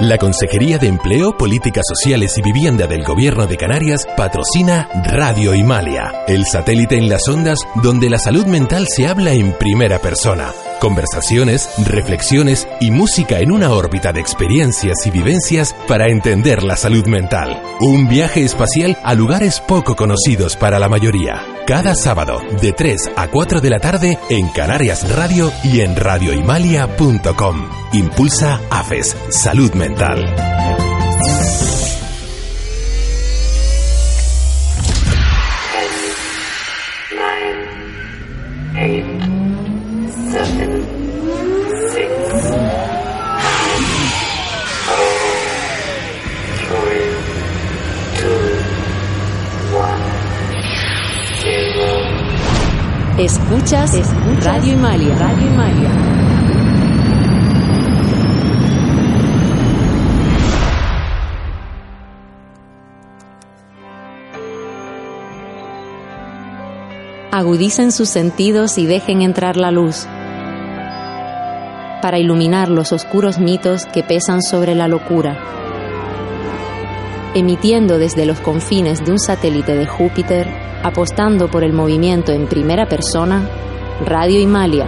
La Consejería de Empleo, Políticas Sociales y Vivienda del Gobierno de Canarias patrocina Radio Himalia, el satélite en las ondas donde la salud mental se habla en primera persona. Conversaciones, reflexiones y música en una órbita de experiencias y vivencias para entender la salud mental. Un viaje espacial a lugares poco conocidos para la mayoría. Cada sábado de 3 a 4 de la tarde en Canarias Radio y en radiohimalia.com. Impulsa AFES, Salud Mental. Escuchas, Escuchas Radio Himalia. Radio. Agudicen sus sentidos y dejen entrar la luz para iluminar los oscuros mitos que pesan sobre la locura. Emitiendo desde los confines de un satélite de Júpiter, apostando por el movimiento en primera persona, Radio Himalia.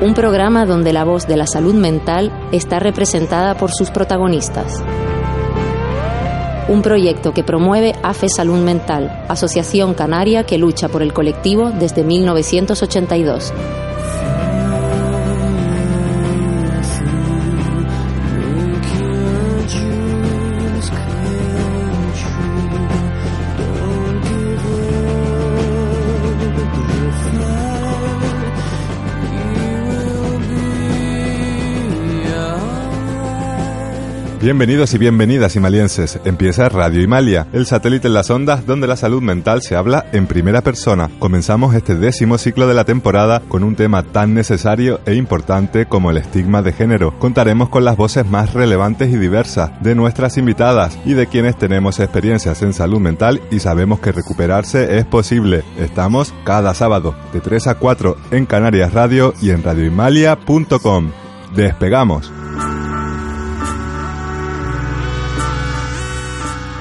Un programa donde la voz de la salud mental está representada por sus protagonistas. Un proyecto que promueve AFE Salud Mental, Asociación Canaria que lucha por el colectivo desde 1982. Bienvenidos y bienvenidas himalienses. Empieza Radio Himalia, el satélite en las ondas donde la salud mental se habla en primera persona. Comenzamos este décimo ciclo de la temporada con un tema tan necesario e importante como el estigma de género. Contaremos con las voces más relevantes y diversas de nuestras invitadas y de quienes tenemos experiencias en salud mental y sabemos que recuperarse es posible. Estamos cada sábado de 3 a 4 en Canarias Radio y en radiohimalia.com. Despegamos.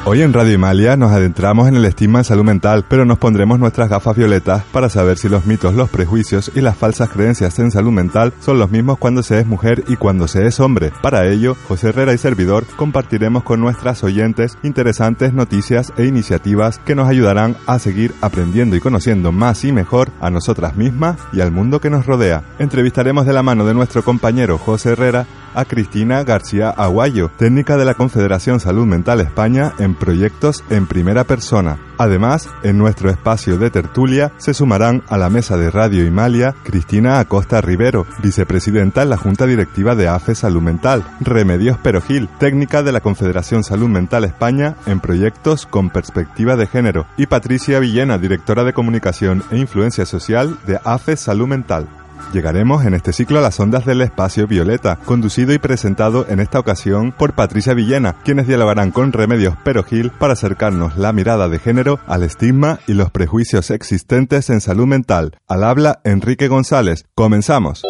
Hoy en Radio Himalia nos adentramos en el estigma en salud mental, pero nos pondremos nuestras gafas violetas para saber si los mitos, los prejuicios y las falsas creencias en salud mental son los mismos cuando se es mujer y cuando se es hombre. Para ello, José Herrera y servidor compartiremos con nuestras oyentes interesantes noticias e iniciativas que nos ayudarán a seguir aprendiendo y conociendo más y mejor a nosotras mismas y al mundo que nos rodea. Entrevistaremos de la mano de nuestro compañero José Herrera a Cristina García Aguayo, técnica de la Confederación Salud Mental España en proyectos en primera persona. Además, en nuestro espacio de tertulia se sumarán a la mesa de Radio Himalia Cristina Acosta Rivero, vicepresidenta en la Junta Directiva de AFE Salud Mental, Remedios Perogil, técnica de la Confederación Salud Mental España en proyectos con perspectiva de género, y Patricia Villena, directora de comunicación e influencia social de AFE Salud Mental. Llegaremos en este ciclo a las ondas del espacio violeta, conducido y presentado en esta ocasión por Patricia Villena, quienes dialogarán con Remedios Perogil para acercarnos la mirada de género al estigma y los prejuicios existentes en salud mental. Al habla Enrique González. Comenzamos.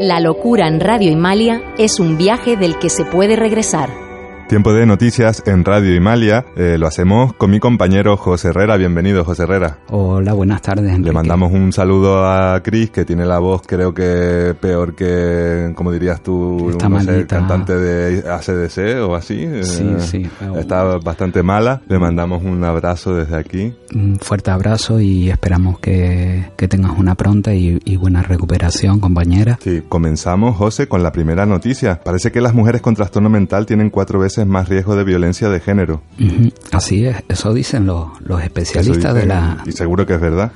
La locura en Radio Himalia es un viaje del que se puede regresar. Tiempo de noticias en Radio Himalia. Eh, lo hacemos con mi compañero José Herrera. Bienvenido, José Herrera. Hola, buenas tardes. Enrique. Le mandamos un saludo a Cris, que tiene la voz, creo que peor que, como dirías tú, Está no sé, malita. cantante de ACDC o así. Sí, Eh, sí. Está bastante mala. Le mandamos un abrazo desde aquí. Un fuerte abrazo y esperamos que, que tengas una pronta y, y buena recuperación, compañera. Sí, comenzamos, José, con la primera noticia. Parece que las mujeres con trastorno mental tienen cuatro veces más riesgo de violencia de género. Ujú, Así es, eso dicen los, los especialistas de dicen, la... Y seguro que es verdad.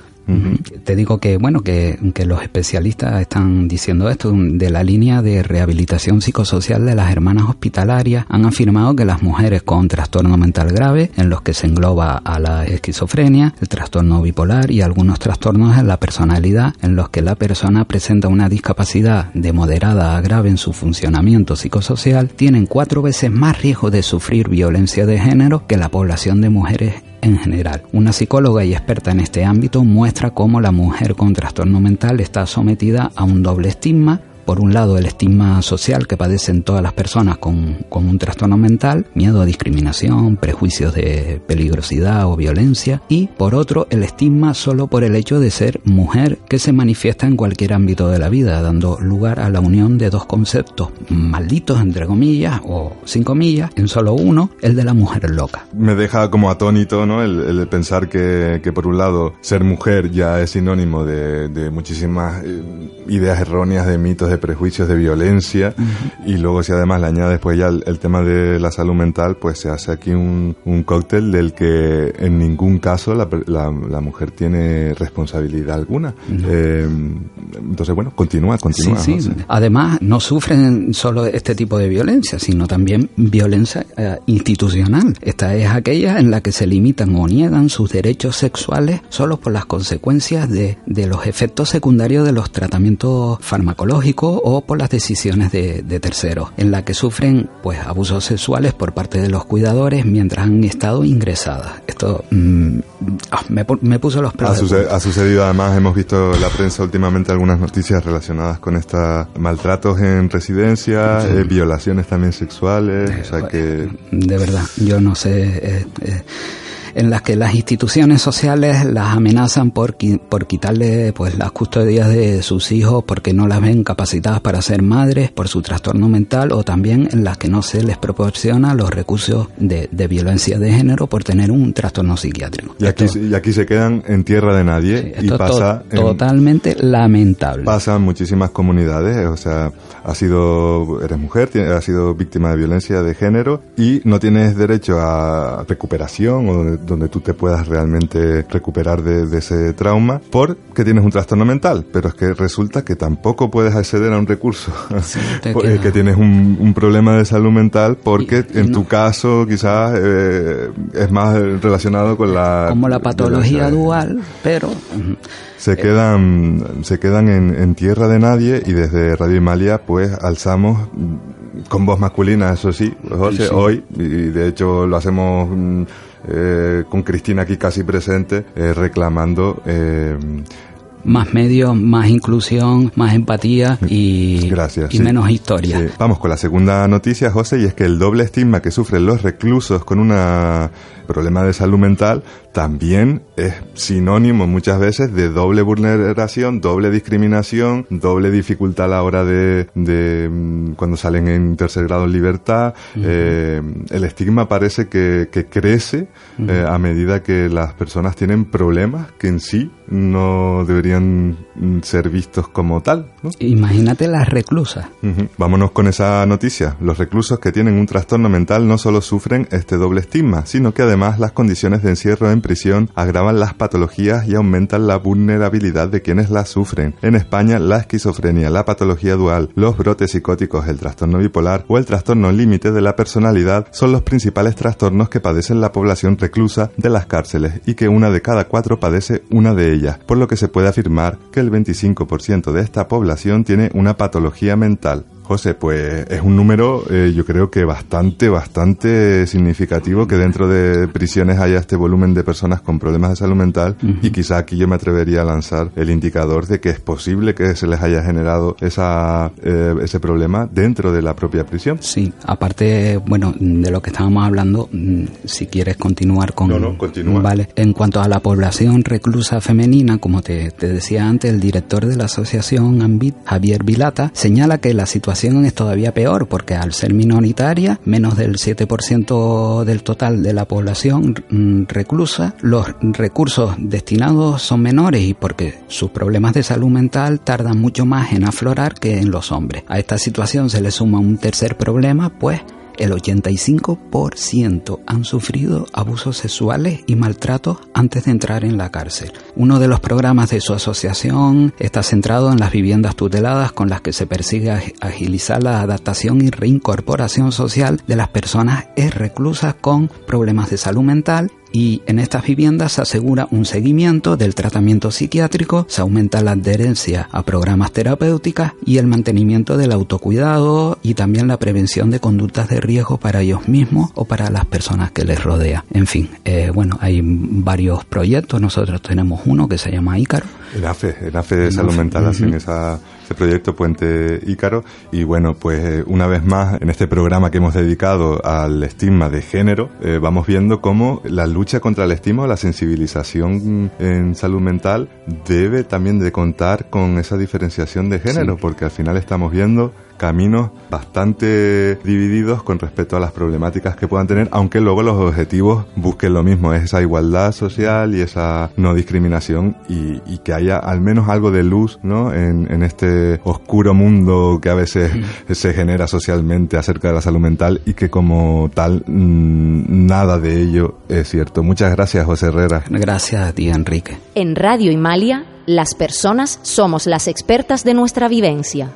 Te digo que, bueno, que, que, los especialistas están diciendo esto de la línea de rehabilitación psicosocial de las hermanas hospitalarias. Han afirmado que las mujeres con trastorno mental grave, en los que se engloba a la esquizofrenia, el trastorno bipolar y algunos trastornos en la personalidad, en los que la persona presenta una discapacidad de moderada a grave en su funcionamiento psicosocial, tienen cuatro veces más riesgo de sufrir violencia de género que la población de mujeres en general. Una psicóloga y experta en este ámbito muestra cómo la mujer con trastorno mental está sometida a un doble estigma por un lado el estigma social que padecen todas las personas con, un trastorno mental, miedo a discriminación, prejuicios de peligrosidad o violencia, y por otro el estigma solo por el hecho de ser mujer que se manifiesta en cualquier ámbito de la vida, dando lugar a la unión de dos conceptos malditos entre comillas o sin comillas, en solo uno, el de la mujer loca. Me deja como atónito ¿no? el, pensar que, por un lado ser mujer ya es sinónimo de, muchísimas eh, ideas erróneas, de mitos, de prejuicios, de violencia, y luego si además le añades pues ya el, tema de la salud mental, pues se hace aquí un, un cóctel del que en ningún caso la, la, mujer tiene responsabilidad alguna. Eh, entonces, bueno, continúa, continúa. Sí, sí. Además, no sufren solo este tipo de violencia, sino también violencia eh, institucional. Esta es aquella en la que se limitan o niegan sus derechos sexuales solo por las consecuencias de, de los efectos secundarios de los tratamientos farmacológicos o por las decisiones de, terceros, en la que sufren pues abusos sexuales por parte de los cuidadores mientras han estado ingresadas. Esto mm, ah, me, puso los pelos. Ha, sucedido además, hemos visto en la prensa últimamente algunas noticias relacionadas con estos maltratos en residencia, eh, violaciones también sexuales, o sea que... De verdad, yo no sé... Eh, eh, en las que las instituciones sociales las amenazan por, por quitarle pues las custodias de sus hijos porque no las ven capacitadas para ser madres por su trastorno mental o también en las que no se les proporciona los recursos de, violencia de género por tener un trastorno psiquiátrico. Y aquí, y aquí se quedan en tierra de nadie y pasa... totalmente lamentable. Pasa en muchísimas comunidades, o sea, has sido, eres mujer, has sido víctima de violencia de género y no tienes derecho a recuperación o donde tú te puedas realmente recuperar de, ese trauma porque tienes un trastorno mental, pero es que resulta que tampoco puedes acceder a un recurso, que tienes un, problema de salud mental porque en tu caso quizás eh, es más relacionado con la... Como la patología dual, pero se quedan, se quedan en, tierra de nadie y desde Radio Himalia pues alzamos mm, con voz masculina, eso sí, José, hoy, y de hecho lo hacemos mm, eh, con Cristina aquí casi presente, eh, reclamando eh, más medios, más inclusión, más empatía y, y menos historia. Vamos con la segunda noticia, José, y es que el doble estigma que sufren los reclusos con un problema de salud mental también es sinónimo muchas veces de doble vulneración, doble discriminación, doble dificultad a la hora de, de mm, cuando salen en tercer grado en libertad. Eh, el estigma parece que, que crece eh, a medida que las personas tienen problemas que en sí no deberían ser vistos como tal. Imagínate las reclusas. Vámonos con esa noticia. Los reclusos que tienen un trastorno mental no solo sufren este doble estigma, sino que además las condiciones de encierro en prisión agravan las patologías y aumentan la vulnerabilidad de quienes las sufren. En España, la esquizofrenia, la patología dual, los brotes psicóticos, el trastorno bipolar o el trastorno límite de la personalidad son los principales trastornos que padecen la población reclusa de las cárceles y que una de cada cuatro padece una de ellas por lo que se puede afirmar que el 25% de esta población tiene una patología mental. José, pues es un número eh, yo creo que bastante, bastante significativo que dentro de prisiones haya este volumen de personas con problemas de salud mental y quizá aquí yo me atrevería a lanzar el indicador de que es posible que se les haya generado esa, eh, ese problema dentro de la propia prisión. Sí, aparte, bueno, de lo que estábamos hablando, mm, si quieres continuar con... No, no, continúa. Vale, en cuanto a la población reclusa femenina, como te, te decía antes, el director de la asociación AMBIT, Javier Vilata, señala que la situación es todavía peor porque al ser minoritaria, menos del 7% del total de la población mm, reclusa, los recursos destinados son menores y porque sus problemas de salud mental tardan mucho más en aflorar que en los hombres. A esta situación se le suma un tercer problema, pues el 85% han sufrido abusos sexuales y maltratos antes de entrar en la cárcel. Uno de los programas de su asociación está centrado en las viviendas tuteladas con las que se persigue agilizar la adaptación y reincorporación social de las personas reclusas con problemas de salud mental y en estas viviendas se asegura un seguimiento del tratamiento psiquiátrico, se aumenta la adherencia a programas terapéuticos y el mantenimiento del autocuidado y también la prevención de conductas de riesgo para ellos mismos o para las personas que les rodean. En fin, eh, bueno, hay varios proyectos, nosotros tenemos uno que se llama Ícaro. El AFE, el AFE de Salud Mental hacen esa este proyecto Puente Ícaro. Y bueno, pues eh, una vez más, en este programa que hemos dedicado al estigma de género, eh, vamos viendo cómo la lucha contra el estigma o la sensibilización en salud mental debe también de contar con esa diferenciación de género, porque al final estamos viendo caminos bastante divididos con respecto a las problemáticas que puedan tener, aunque luego los objetivos busquen lo mismo, es esa igualdad social y esa no discriminación y, que haya al menos algo de luz ¿no? en, este oscuro mundo que a veces se genera socialmente acerca de la salud mental y que como tal mm, nada de ello es cierto. Muchas gracias José Herrera. Gracias a ti Enrique. En Radio Imalia, las personas somos las expertas de nuestra vivencia.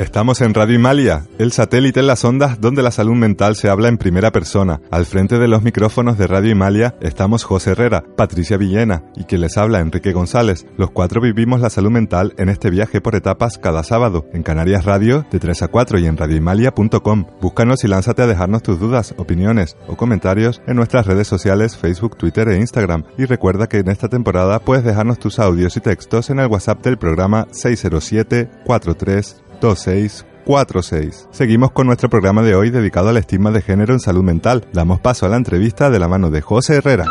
Estamos en Radio Imalia, el satélite en las ondas donde la salud mental se habla en primera persona. Al frente de los micrófonos de Radio Imalia estamos José Herrera, Patricia Villena y quien les habla Enrique González. Los cuatro vivimos la salud mental en este viaje por etapas cada sábado en Canarias Radio de 3 a 4 y en radioimalia.com. Búscanos y lánzate a dejarnos tus dudas, opiniones o comentarios en nuestras redes sociales Facebook, Twitter e Instagram. Y recuerda que en esta temporada puedes dejarnos tus audios y textos en el WhatsApp del programa 607 43 2646. Seguimos con nuestro programa de hoy dedicado al estigma de género en salud mental. Damos paso a la entrevista de la mano de José Herrera.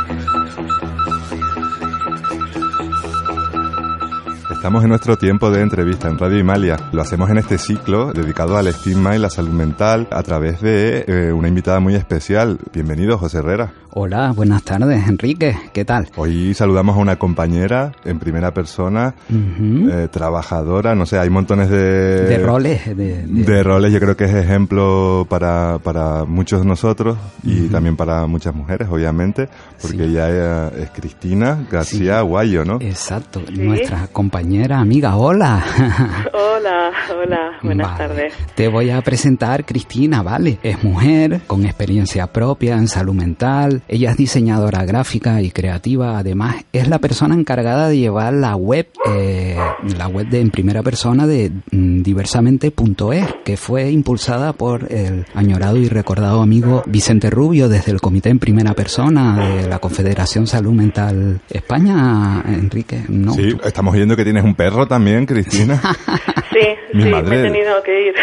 Estamos en nuestro tiempo de entrevista en Radio Imalia. Lo hacemos en este ciclo dedicado al estigma y la salud mental a través de eh, una invitada muy especial. Bienvenido, José Herrera. Hola, buenas tardes, Enrique. ¿Qué tal? Hoy saludamos a una compañera en primera persona, eh, trabajadora, no sé, hay montones de... De roles. De, roles, yo creo que es ejemplo para, para muchos de nosotros y también para muchas mujeres, obviamente, porque ella es, Cristina García Guayo, ¿no? Exacto, nuestra compañera, amiga, hola. Hola, hola, buenas tardes. Te voy a presentar Cristina, ¿vale? Es mujer, con experiencia propia en salud mental, ella es diseñadora gráfica y creativa. Además, es la persona encargada de llevar la web, eh, la web de en primera persona de mm, diversamente.es, que fue impulsada por el añorado y recordado amigo Vicente Rubio desde el Comité en Primera Persona de la Confederación Salud Mental España. Enrique, ¿no? Sí, estamos viendo que tienes un perro también, Cristina. sí, Mi sí, madre... me he tenido que ir.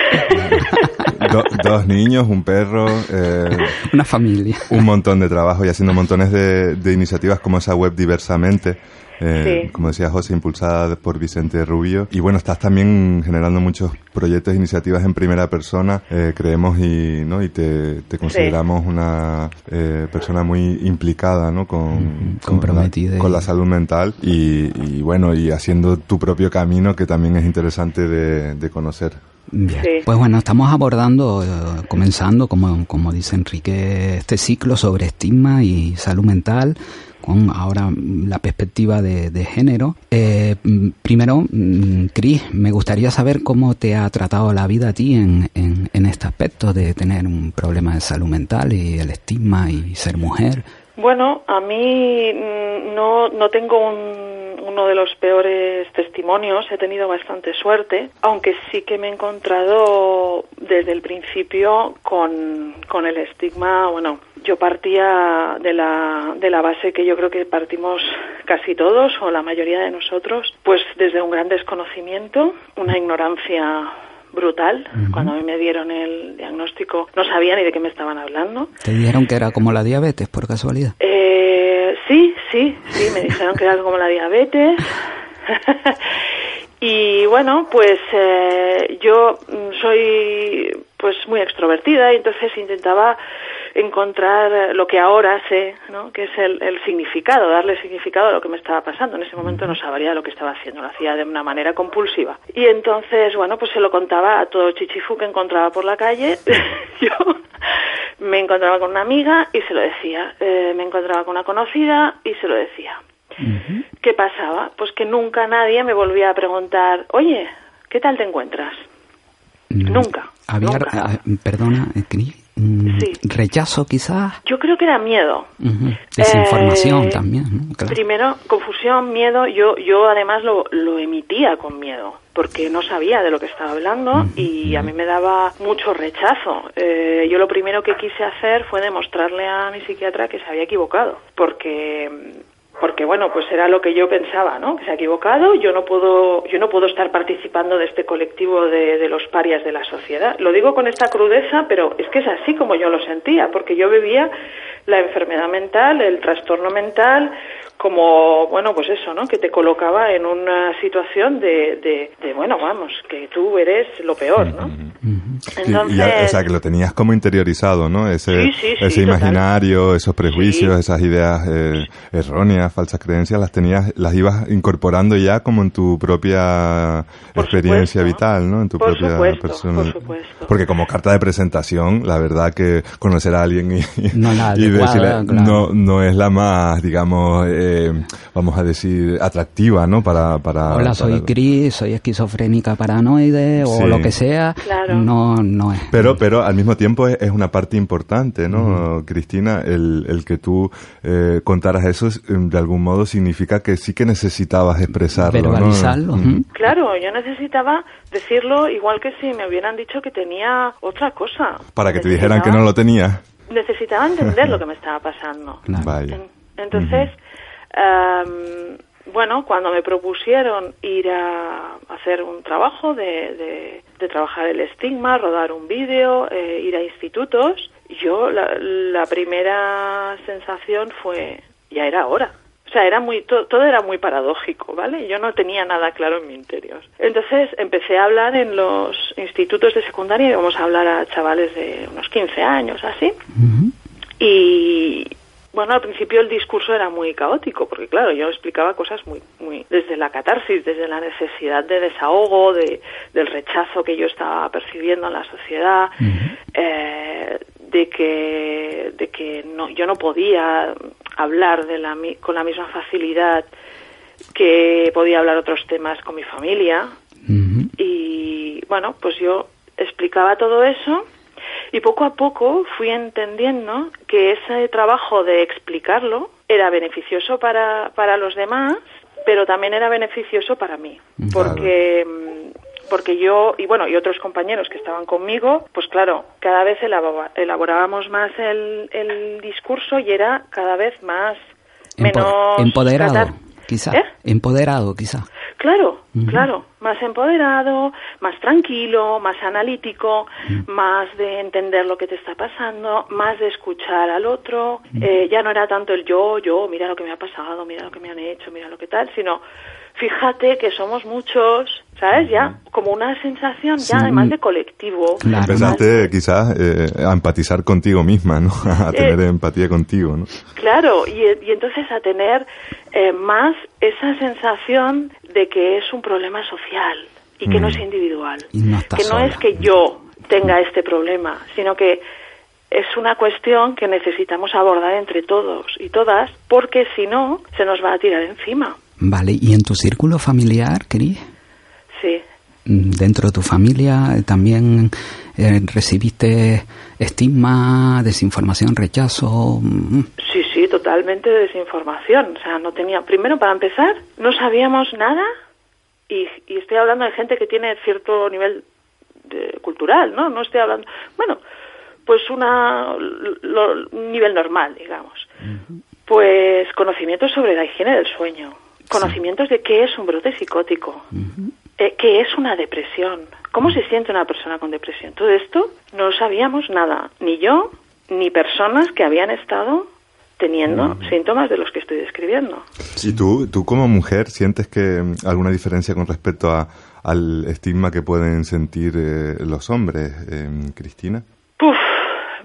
Dos niños, un perro. Eh, Una familia. Un montón de trabajo y haciendo montones de, iniciativas como esa web diversamente. Eh, como decía José, impulsada por Vicente Rubio. Y bueno, estás también generando muchos proyectos e iniciativas en primera persona, eh, creemos y, ¿no? y te, consideramos una persona muy implicada ¿no? con, Comprometida con, la, salud mental y, bueno, y haciendo tu propio camino que también es interesante de conocer. Pues bueno, estamos abordando, eh, comenzando, como, como dice Enrique, este ciclo sobre estigma y salud mental, con ahora la perspectiva de, género. Eh, primero, mm, Cris, me gustaría saber cómo te ha tratado la vida a ti en, en, en este aspecto de tener un problema de salud mental y el estigma y ser mujer. Bueno, a mí mm, no, no tengo uno de los peores testimonios, he tenido bastante suerte, aunque sí que me he encontrado desde el principio con, con el estigma, bueno, yo partía de la, de la base que yo creo que partimos casi todos o la mayoría de nosotros, pues desde un gran desconocimiento, una ignorancia brutal. Cuando a mí me dieron el diagnóstico no sabía ni de qué me estaban hablando. ¿Te dijeron que era como la diabetes, por casualidad? Eh, sí, sí, sí, me dijeron que era como la diabetes. y bueno, pues eh, yo soy pues muy extrovertida y entonces intentaba encontrar lo que ahora sé, ¿no? que es el, el, significado, darle significado a lo que me estaba pasando. En ese momento no sabría lo que estaba haciendo, lo hacía de una manera compulsiva. Y entonces, bueno, pues se lo contaba a todo chichifu que encontraba por la calle. Yo me encontraba con una amiga y se lo decía. Eh, me encontraba con una conocida y se lo decía. ¿Qué pasaba? Pues que nunca nadie me volvía a preguntar, oye, ¿qué tal te encuentras? Nunca. Había, nunca. ah, perdona, Mm, Sí. rechazo quizás Yo creo que era miedo. Ujú. desinformación Eh, también ¿no? Claro. Primero, confusión, miedo. Yo, yo además lo, lo emitía con miedo, porque no sabía de lo que estaba hablando y a mí me daba mucho rechazo. Eh, yo lo primero que quise hacer fue demostrarle a mi psiquiatra que se había equivocado, porque porque bueno pues era lo que yo pensaba no que se ha equivocado yo no puedo yo no puedo estar participando de este colectivo de, de los parias de la sociedad lo digo con esta crudeza pero es que es así como yo lo sentía porque yo vivía la enfermedad mental el trastorno mental como bueno pues eso no que te colocaba en una situación de, de, de bueno vamos que tú eres lo peor no Y- entonces o sea, que lo tenías como interiorizado, ¿no? Ese, Sí, sí, sí, ese total. imaginario, esos prejuicios, Sí. esas ideas eh, erróneas, falsas creencias, las tenías, las ibas incorporando ya como en tu propia Por experiencia supuesto. vital, ¿no? En tu Por propia supuesto, persona. por supuesto. Porque como carta de presentación, la verdad que conocer a alguien y, No la y adecuada, decirle, claro. no, no es la más, digamos, eh, vamos a decir, atractiva, ¿no? Para, para, Hola, soy Cris, soy esquizofrénica paranoide o Sí. lo que sea. Claro. No, no es. Pero, pero al mismo tiempo es, es una parte importante, ¿no, Cristina? El, el que tú eh, contaras eso, es, em, de algún modo, significa que sí que necesitabas expresarlo, ¿no? Verbalizarlo, ujú. Claro, yo necesitaba decirlo igual que si me hubieran dicho que tenía otra cosa. Para que te dijeran que no lo tenías. Necesitaba entender lo que me estaba pasando. Claro. Vaya. En- entonces, am, bueno, cuando me propusieron ir a hacer un trabajo de, de- de trabajar el estigma, rodar un vídeo, eh, ir a institutos, yo la, la primera sensación fue, ya era hora. O sea, era muy, to- todo era muy paradójico, ¿vale? Yo no tenía nada claro en mi interior. Entonces empecé a hablar en los institutos de secundaria, íbamos a hablar a chavales de unos 15 años, así. Y bueno, al principio el discurso era muy caótico, porque claro, yo explicaba cosas muy, muy desde la catarsis, desde la necesidad de desahogo, de, del rechazo que yo estaba percibiendo en la sociedad, eh, de que, de que no, yo no podía hablar de la, con la misma facilidad que podía hablar otros temas con mi familia, y bueno, pues yo explicaba todo eso y poco a poco fui entendiendo que ese trabajo de explicarlo era beneficioso para, para los demás, pero también era beneficioso para mí, porque mm, porque yo y bueno y otros compañeros que estaban conmigo, pues claro, cada vez elaborábamos más el, el discurso y era cada vez más menos empoderado, tratar- quizá. ¿Eh? Empoderado, quizá. Claro, claro, más empoderado, más tranquilo, más analítico, más de entender lo que te está pasando, más de escuchar al otro. Eh, ya no era tanto el yo, yo, mira lo que me ha pasado, mira lo que me han hecho, mira lo que tal, sino fíjate que somos muchos, ¿sabes? Ya como una sensación Sí. ya además de colectivo. Claro. Empezaste quizás eh, a empatizar contigo misma, ¿no? A tener Eh, empatía contigo, ¿no? Claro, y, y entonces a tener eh, más esa sensación de que es un problema social y que no es individual. Y no estás que no es que yo tenga este problema, sino que es una cuestión que necesitamos abordar entre todos y todas, porque si no, se nos va a tirar encima. Vale, ¿y en tu círculo familiar, Cris? Sí. Mm, Dentro de tu familia eh, también eh, recibiste estigma, desinformación, rechazo. mm, Sí, sí, totalmente de desinformación. O sea, no tenía. Primero, para empezar, no sabíamos nada, y, y estoy hablando de gente que tiene cierto nivel de- cultural, ¿no? No estoy hablando. Bueno, pues una, lo- un nivel normal, digamos. Pues conocimientos sobre la higiene del sueño, conocimientos de qué es un brote psicótico, eh, qué es una depresión, cómo se siente una persona con depresión. Todo esto no sabíamos nada, ni yo, ni personas que habían estado teniendo síntomas de los que estoy describiendo. ¿Y tú, tú como mujer sientes que mm, alguna diferencia con respecto a, al estigma que pueden sentir eh, los hombres, eh, Cristina? Puf,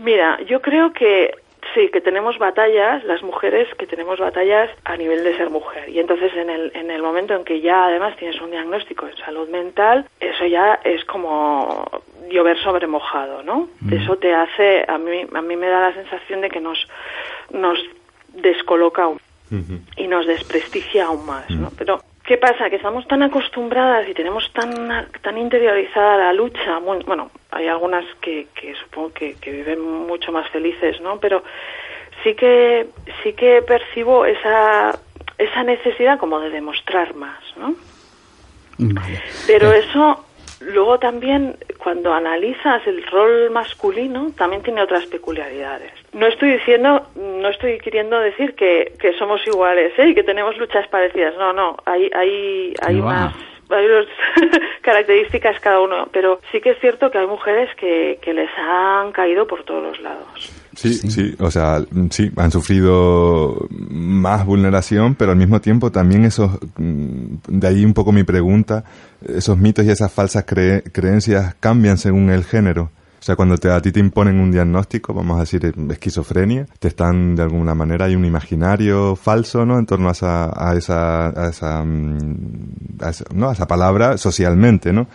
Mira, yo creo que sí, que tenemos batallas, las mujeres que tenemos batallas a nivel de ser mujer. Y entonces en el, en el momento en que ya además tienes un diagnóstico de salud mental, eso ya es como llover sobre mojado, ¿no? Mm. Eso te hace, a mí, a mí me da la sensación de que nos, nos descoloca y nos desprestigia aún más, ¿no? Mm. Pero ¿Qué pasa? Que estamos tan acostumbradas y tenemos tan, tan interiorizada la lucha. bueno, hay algunas que, que supongo que, que, viven mucho más felices, ¿no? Pero sí que, sí que percibo esa, esa necesidad como de demostrar más, ¿no? Pero eso Luego también, cuando analizas el rol masculino, también tiene otras peculiaridades. No estoy diciendo, no estoy queriendo decir que, que somos iguales ¿eh? y que tenemos luchas parecidas. No, no, hay, hay, hay unas hay características cada uno, pero sí que es cierto que hay mujeres que, que les han caído por todos los lados. Sí, sí, o sea, sí, han sufrido más vulneración, pero al mismo tiempo también esos, mm, de ahí un poco mi pregunta, esos mitos y esas falsas creencias cambian según el género. O sea, cuando te, a ti te imponen un diagnóstico, vamos a decir esquizofrenia, te están de alguna manera, hay un imaginario falso, ¿no? En torno a esa, a esa, a esa, mm, a esa, ¿no? a esa palabra socialmente, ¿no?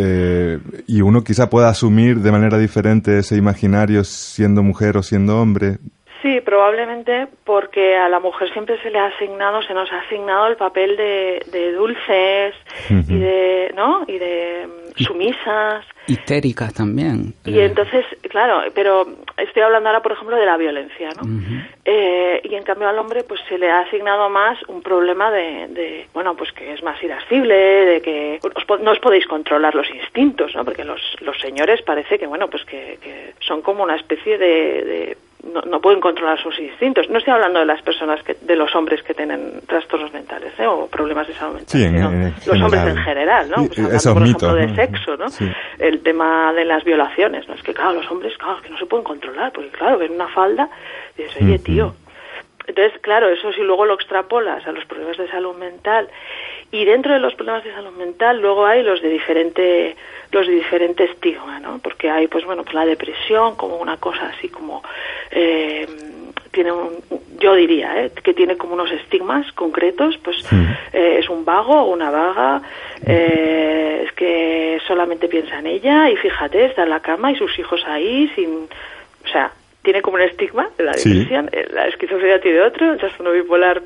Eh, y uno quizá pueda asumir de manera diferente ese imaginario siendo mujer o siendo hombre. Sí, probablemente porque a la mujer siempre se le ha asignado, se nos ha asignado el papel de, de dulces y de, ¿no? Y de sumisas. Histéricas también. Y entonces, claro, pero estoy hablando ahora, por ejemplo, de la violencia, ¿no? Eh, y en cambio al hombre, pues se le ha asignado más un problema de, bueno, pues que es más irascible, de que no os podéis controlar los instintos, ¿no? Porque los, los señores parece que, bueno, pues que, son como una especie de no, no, pueden controlar sus instintos. No estoy hablando de las personas, que, de los hombres que tienen trastornos mentales ¿eh? o problemas de salud mental, sino los hombres en general, ¿no? Pues hablando, por ejemplo, de sexo, ¿no? El tema de las violaciones, ¿no? Es que, claro, los hombres, claro, que no se pueden controlar, porque, claro, ven una falda y dices, oye, tío. Entonces, claro, eso si luego lo extrapolas a los problemas de salud mental y dentro de los problemas de salud mental luego hay los de diferente los de diferente estigma no porque hay pues bueno pues la depresión como una cosa así como eh, tiene un yo diría ¿eh? que tiene como unos estigmas concretos pues eh, es un vago o una vaga eh, es que solamente piensa en ella y fíjate está en la cama y sus hijos ahí sin o sea tiene como un estigma la depresión eh, la esquizofrenia tiene otro el trastorno bipolar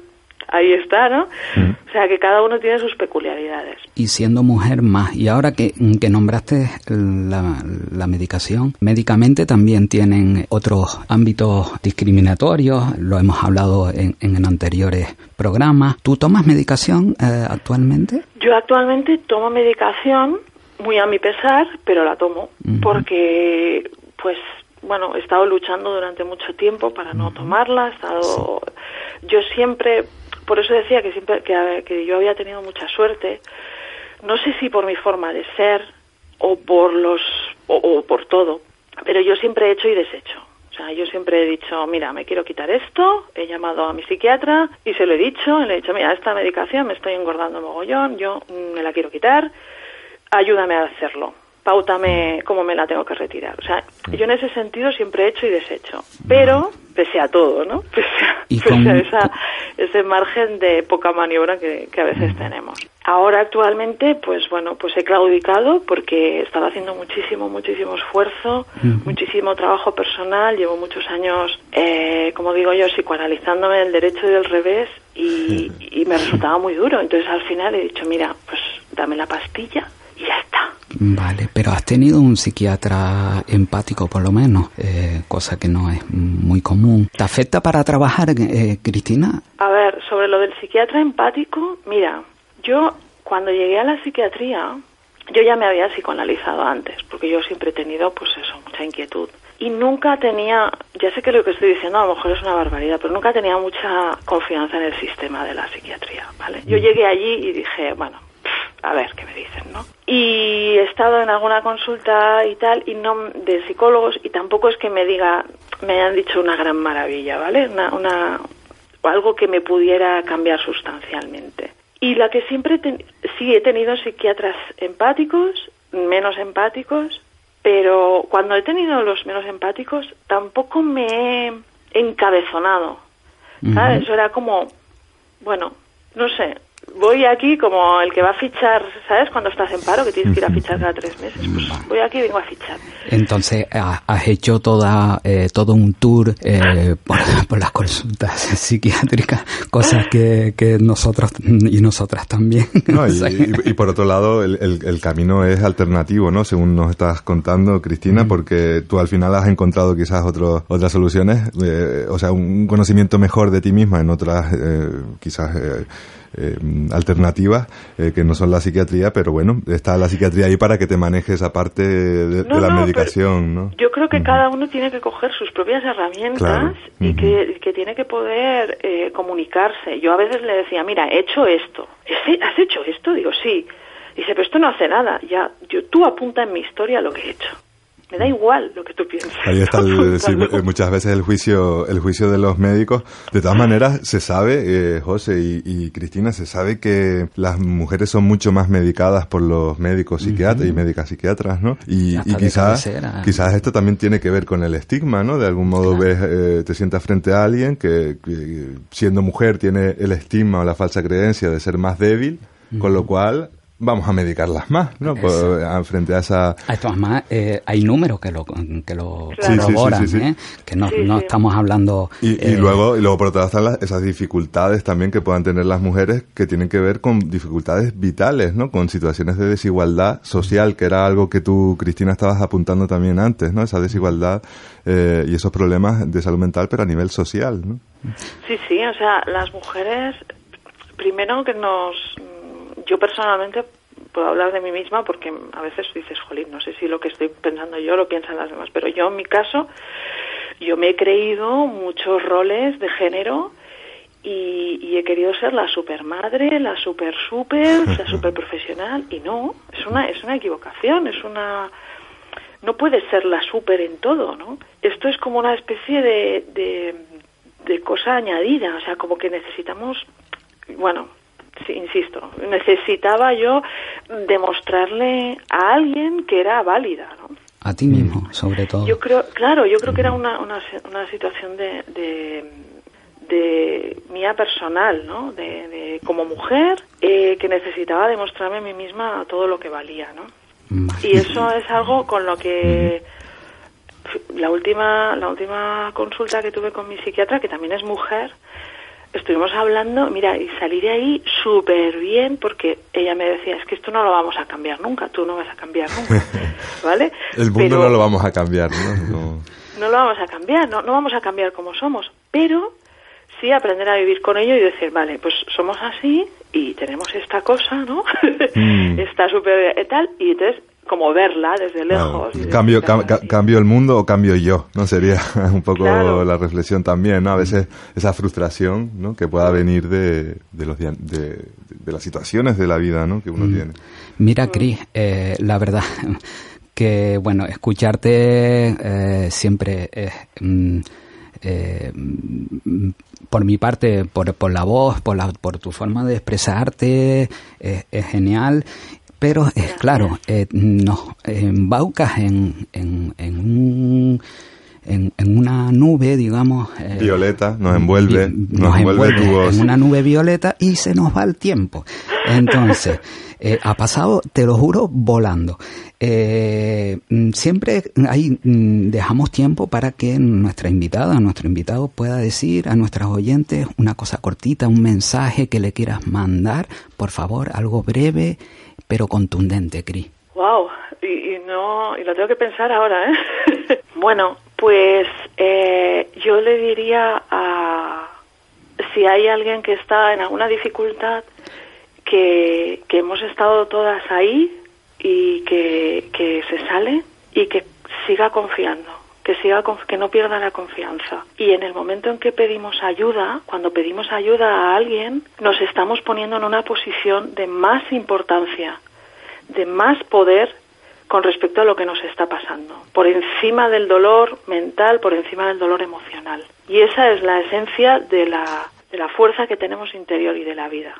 ahí está, ¿no? O sea, que cada uno tiene sus peculiaridades. Y siendo mujer más, y ahora que, que nombraste la, medicación, médicamente también tienen otros ámbitos discriminatorios, lo hemos hablado en, en anteriores programas. ¿Tú tomas medicación eh, actualmente? Yo actualmente tomo medicación, muy a mi pesar, pero la tomo, porque pues bueno, he estado luchando durante mucho tiempo para no tomarla, he estado yo siempre por eso decía que siempre que, yo había tenido mucha suerte. No sé si por mi forma de ser o por los o, por todo pero yo siempre he hecho y deshecho. O sea, yo siempre he dicho, mira, me quiero quitar esto, he llamado a mi psiquiatra y se lo he dicho, le he dicho, mira, esta medicación me estoy engordando mogollón, yo me la quiero quitar, ayúdame a hacerlo pautame cómo me la tengo que retirar. O sea, yo en ese sentido siempre he hecho y deshecho, pero pese a todo, ¿no? Pese a, esa, ese margen de poca maniobra que, a veces tenemos. Ahora actualmente, pues bueno, pues he claudicado porque estaba haciendo muchísimo, muchísimo esfuerzo, muchísimo trabajo personal, llevo muchos años, eh, como digo yo, psicoanalizándome del derecho y del revés y, y me resultaba muy duro. Entonces al final he dicho, mira, pues dame la pastilla y ya está. Vale, pero has tenido un psiquiatra empático por lo menos, eh, cosa que no es muy común. ¿Te afecta para trabajar, eh, Cristina? A ver, sobre lo del psiquiatra empático, mira, yo cuando llegué a la psiquiatría, yo ya me había psicoanalizado antes, porque yo siempre he tenido, pues eso, mucha inquietud. Y nunca tenía, ya sé que lo que estoy diciendo a lo mejor es una barbaridad, pero nunca tenía mucha confianza en el sistema de la psiquiatría, ¿vale? Yo mm. llegué allí y dije, bueno, a ver qué me dicen, ¿no? Y he estado en alguna consulta y tal, y no de psicólogos, y tampoco es que me diga, me han dicho una gran maravilla, ¿vale? Una, una algo que me pudiera cambiar sustancialmente. Y la que siempre sí he tenido psiquiatras empáticos, menos empáticos, pero cuando he tenido los menos empáticos tampoco me he encabezonado. ¿Sabes? Eso era como, bueno, no sé, voy aquí como el que va a fichar, ¿sabes? Cuando estás en paro, que tienes que ir a fichar cada tres meses. Pues voy aquí y vengo a fichar. Entonces, has hecho toda, eh, todo un tour eh, por, las consultas psiquiátricas, cosas que, que nosotros y nosotras también. y, por otro lado, el, el, camino es alternativo, ¿no? Según nos estás contando, Cristina, porque tú al final has encontrado quizás otros otras soluciones, eh, o sea, un conocimiento mejor de ti misma en otras, quizás eh, alternativas eh, que no son la psiquiatría, pero bueno, está la psiquiatría ahí para que te maneje esa parte de, la medicación, ¿no? Yo creo que cada uno tiene que coger sus propias herramientas y que, que, tiene que poder eh, comunicarse. Yo a veces le decía, mira, he hecho esto. ¿Has hecho esto? Digo, sí. Dice, pero esto no hace nada. Ya, yo, tú apunta en mi historia lo que he hecho me da igual lo que tú piensas. Ahí está eh, muchas veces el juicio, el juicio de los médicos. De todas maneras, se sabe, eh, José y, Cristina, se sabe que las mujeres son mucho más medicadas por los médicos psiquiatras y médicas psiquiatras, ¿no? Y, quizás, quizás esto también tiene que ver con el estigma, ¿no? De algún modo ves, eh, te sientas frente a alguien que, siendo mujer tiene el estigma o la falsa creencia de ser más débil, con lo cual vamos a medicarlas más, ¿no? Pues, frente a esa... Además, eh, hay números que lo, que lo corroboran, ¿eh? Que no, no estamos hablando... Y, y, eh, luego, y luego, por otro lado, están las, esas dificultades también que puedan tener las mujeres que tienen que ver con dificultades vitales, ¿no? Con situaciones de desigualdad social, que era algo que tú, Cristina, estabas apuntando también antes, ¿no? Esa desigualdad eh, y esos problemas de salud mental, pero a nivel social, ¿no? Sí, sí, o sea, las mujeres, primero que nos yo personalmente puedo hablar de mí misma porque a veces dices, jolín, no sé si lo que estoy pensando yo lo piensan las demás, pero yo en mi caso, yo me he creído muchos roles de género y, he querido ser la super madre, la super super, la super profesional y no, es una, es una equivocación, es una... No puede ser la super en todo, ¿no? Esto es como una especie de, de, de cosa añadida, o sea, como que necesitamos, bueno, sí, insisto, necesitaba yo demostrarle a alguien que era válida, ¿no? A ti mismo, sobre todo. Yo creo, claro, yo creo que era una, una, una situación de, de, de, mía personal, ¿no? De, como mujer eh, que necesitaba demostrarme a mí misma todo lo que valía, ¿no? Y eso es algo con lo que la última la última consulta que tuve con mi psiquiatra, que también es mujer, estuvimos hablando, mira, y salí de ahí súper bien porque ella me decía, es que esto no lo vamos a cambiar nunca, tú no vas a cambiar nunca, ¿vale? El mundo no lo vamos a cambiar, ¿no? No, lo vamos a cambiar, no, no vamos a cambiar como somos, pero sí aprender a vivir con ello y decir, vale, pues somos así y tenemos esta cosa, ¿no? Mm. Está súper tal, y entonces como verla desde lejos. cambio, cambio el mundo o cambio yo, ¿no? Sería un poco la reflexión también, ¿no? A veces esa frustración, ¿no? Que pueda venir de, de, los, de, de las situaciones de la vida, ¿no? Que uno mm. tiene. Mira, Cris, eh, la verdad que, bueno, escucharte eh, siempre es... Mm, eh, por mi parte, por, por la voz, por, la, por tu forma de expresarte, es genial pero es claro, eh, nos embaucas en, en, en un en, una nube, digamos. Eh, violeta, nos envuelve, nos, envuelve, tu voz. En una nube violeta y se nos va el tiempo. Entonces, eh, ha pasado, te lo juro, volando. Eh, siempre ahí mm, dejamos tiempo para que nuestra invitada, nuestro invitado pueda decir a nuestras oyentes una cosa cortita, un mensaje que le quieras mandar, por favor, algo breve pero contundente, Cris. Wow, y, no, y lo tengo que pensar ahora, ¿eh? bueno, pues eh, yo le diría a si hay alguien que está en alguna dificultad, que, que hemos estado todas ahí y que, que se sale y que siga confiando que siga que no pierda la confianza. Y en el momento en que pedimos ayuda cuando pedimos ayuda a alguien nos estamos poniendo en una posición de más importancia de más poder con respecto a lo que nos está pasando. Por encima del dolor mental por encima del dolor emocional. Y esa es la esencia de la de la fuerza que tenemos interior y de la vida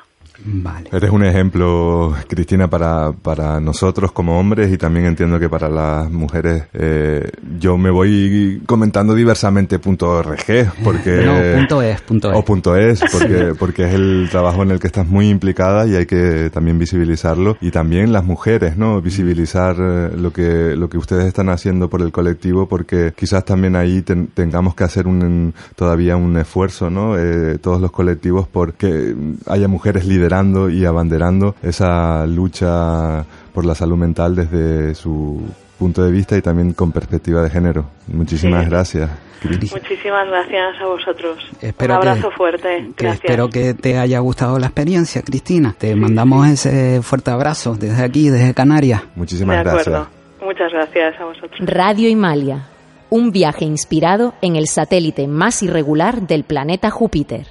Vale. Eres un ejemplo, Cristina, para, para nosotros como hombres y también entiendo que para las mujeres. Eh, yo me voy comentando diversamente .org porque... No, punto .es, punto .es. O punto .es, porque, porque es el trabajo en el que estás muy implicada y hay que también visibilizarlo. Y también las mujeres, ¿no? Visibilizar eh, lo que, lo que ustedes están haciendo por el colectivo porque quizás también ahí tengamos que hacer un, todavía un esfuerzo, ¿no? Eh, todos los colectivos porque haya mujeres liderando y abanderando esa lucha por la salud mental desde su punto de vista y también con perspectiva de género. Muchísimas gracias. Muchísimas gracias a vosotros. Un abrazo fuerte. espero que te haya gustado la experiencia, Cristina. Te mandamos ese fuerte abrazo desde aquí, desde Canarias. Muchísimas gracias. Muchas gracias a vosotros. Radio Himalia, un viaje inspirado en el satélite más irregular del planeta Júpiter.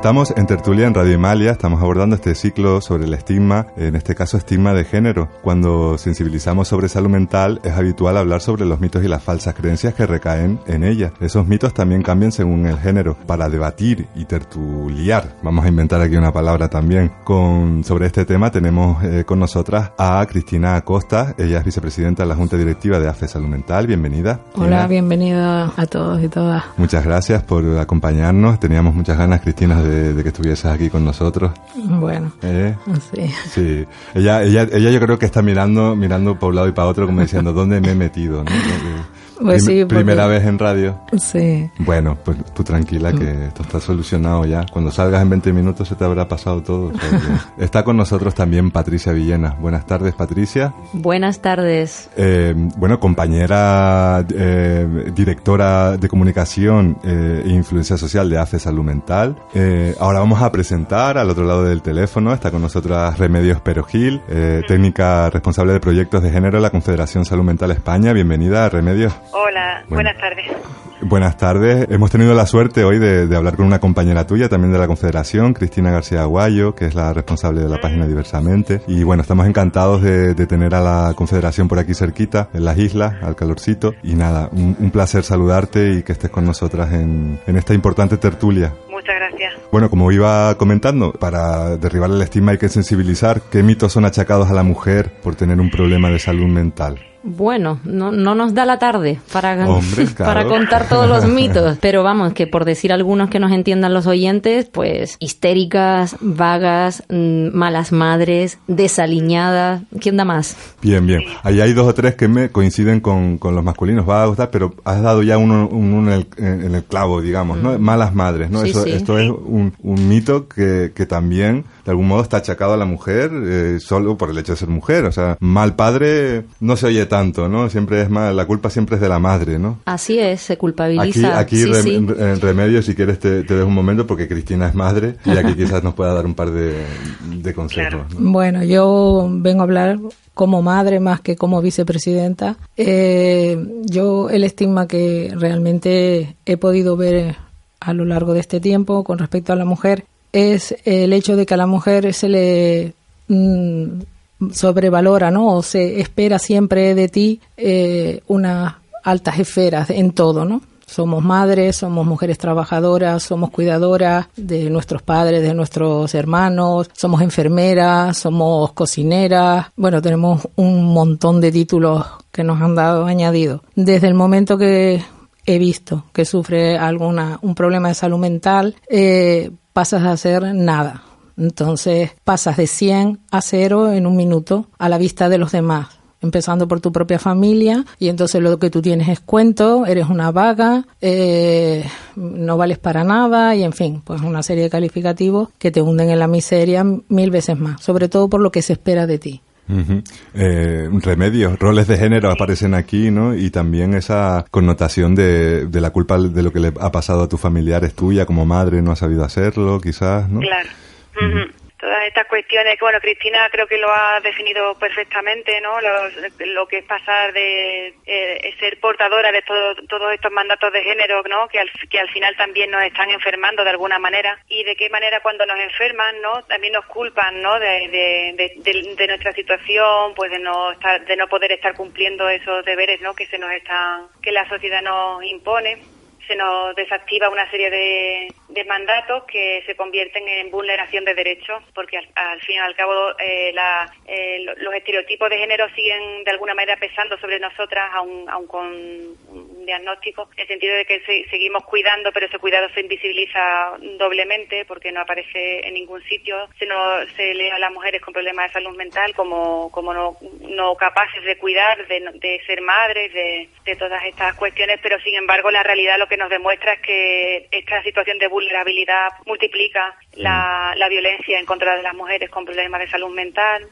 Estamos en Tertulia en Radio Imalia, estamos abordando este ciclo sobre el estigma, en este caso estigma de género. Cuando sensibilizamos sobre salud mental es habitual hablar sobre los mitos y las falsas creencias que recaen en ella. Esos mitos también cambian según el género. Para debatir y tertuliar, vamos a inventar aquí una palabra también, con, sobre este tema tenemos eh, con nosotras a Cristina Acosta, ella es vicepresidenta de la Junta Directiva de AFE Salud Mental, bienvenida. Hola, bienvenida a todos y todas. Muchas gracias por acompañarnos, teníamos muchas ganas, Cristina, de de, que estuvieses aquí con nosotros. Bueno, ¿Eh? sí. Sí, ella, ella, ella yo creo que está mirando, mirando por un lado y para otro como diciendo, ¿dónde me he metido? ¿no? Pues sí, Primera vez en radio. Sí. Bueno, pues tú tranquila que mm. esto está solucionado ya. Cuando salgas en 20 minutos se te habrá pasado todo. está con nosotros también Patricia Villena. Buenas tardes, Patricia. Buenas tardes. Eh, bueno, compañera eh, directora de comunicación eh, e influencia social de AFE Salud Mental. ahora vamos a presentar al otro lado del teléfono. Está con nosotros Remedios Perogil, técnica responsable de proyectos de género de la Confederación Salud Mental España. Bienvenida, Remedios. Hola, buenas tardes. Buenas tardes. Hemos tenido la suerte hoy de, hablar con una compañera tuya también de la Confederación, Cristina García Aguayo, que es la responsable de la página Diversamente. Y bueno, estamos encantados de, tener a la Confederación por aquí cerquita, en las islas, al calorcito. Y nada, un, placer saludarte y que estés con nosotras en, en esta importante tertulia. Muchas gracias. Bueno, como iba comentando, para derribar el estigma hay que sensibilizar qué mitos son achacados a la mujer por tener un problema de salud mental. Bueno, no, no nos da la tarde para, para contar todos los mitos, pero vamos, que por decir algunos que nos entiendan los oyentes, pues histéricas, vagas, mm, malas madres, desaliñadas, ¿quién da más? Bien, bien. Ahí hay dos o tres que me coinciden con, con los masculinos vagos, pero has dado ya uno, uno en, el, clavo, digamos, ¿no? Mm. Malas madres, ¿no? Eso, Esto es un, un mito que, que también de algún modo está achacado a la mujer eh, solo por el hecho de ser mujer. O sea, mal padre no se oye tanto, ¿no? Siempre es mal, la culpa siempre es de la madre, ¿no? Así es, se culpabiliza. Aquí, aquí en remedio, si quieres, te, te, dejo un momento porque Cristina es madre y aquí quizás nos pueda dar un par de, consejos. Bueno, yo vengo a hablar como madre más que como vicepresidenta. Eh, yo el estigma que realmente he podido ver a lo largo de este tiempo con respecto a la mujer es el hecho de que a la mujer se le mm, sobrevalora, ¿no? O se espera siempre de ti eh, unas altas esferas en todo, ¿no? Somos madres, somos mujeres trabajadoras, somos cuidadoras de nuestros padres, de nuestros hermanos, somos enfermeras, somos cocineras. Bueno, tenemos un montón de títulos que nos han dado añadidos. Desde el momento que he visto que sufre alguna un problema de salud mental, eh, pasas a hacer nada. Entonces pasas de 100 a 0 en un minuto a la vista de los demás empezando por tu propia familia, y entonces lo que tú tienes es cuento, eres una vaga, eh, no vales para nada, y en fin, pues una serie de calificativos que te hunden en la miseria mil veces más, sobre todo por lo que se espera de ti. Eh, remedios, roles de género aparecen aquí, ¿no? Y también esa connotación de, de, la culpa de lo que le ha pasado a tu familiar es tuya como madre, no ha sabido hacerlo, quizás, ¿no? Claro todas estas cuestiones que bueno Cristina creo que lo ha definido perfectamente no lo, que es pasar de eh, ser portadora de todos estos mandatos de género no que al, que al final también nos están enfermando de alguna manera. Y de qué manera cuando nos enferman no también nos culpan no de, de, nuestra situación pues de no estar de no poder estar cumpliendo esos deberes no que se nos están que la sociedad nos impone. Se nos desactiva una serie de, mandatos que se convierten en vulneración de derechos, porque al, fin y al cabo eh, eh, los estereotipos de género siguen de alguna manera pesando sobre nosotras, aun, aun con un diagnóstico, en el sentido de que seguimos cuidando, pero ese cuidado se invisibiliza doblemente porque no aparece en ningún sitio. Se, se lee a las mujeres con problemas de salud mental como, como no, no capaces de cuidar, de, de ser madres, de, de todas estas cuestiones, pero sin embargo la realidad lo que nos demuestra es que esta situación de multiplica la, la violencia en contra de las mujeres con problemas de salud mental.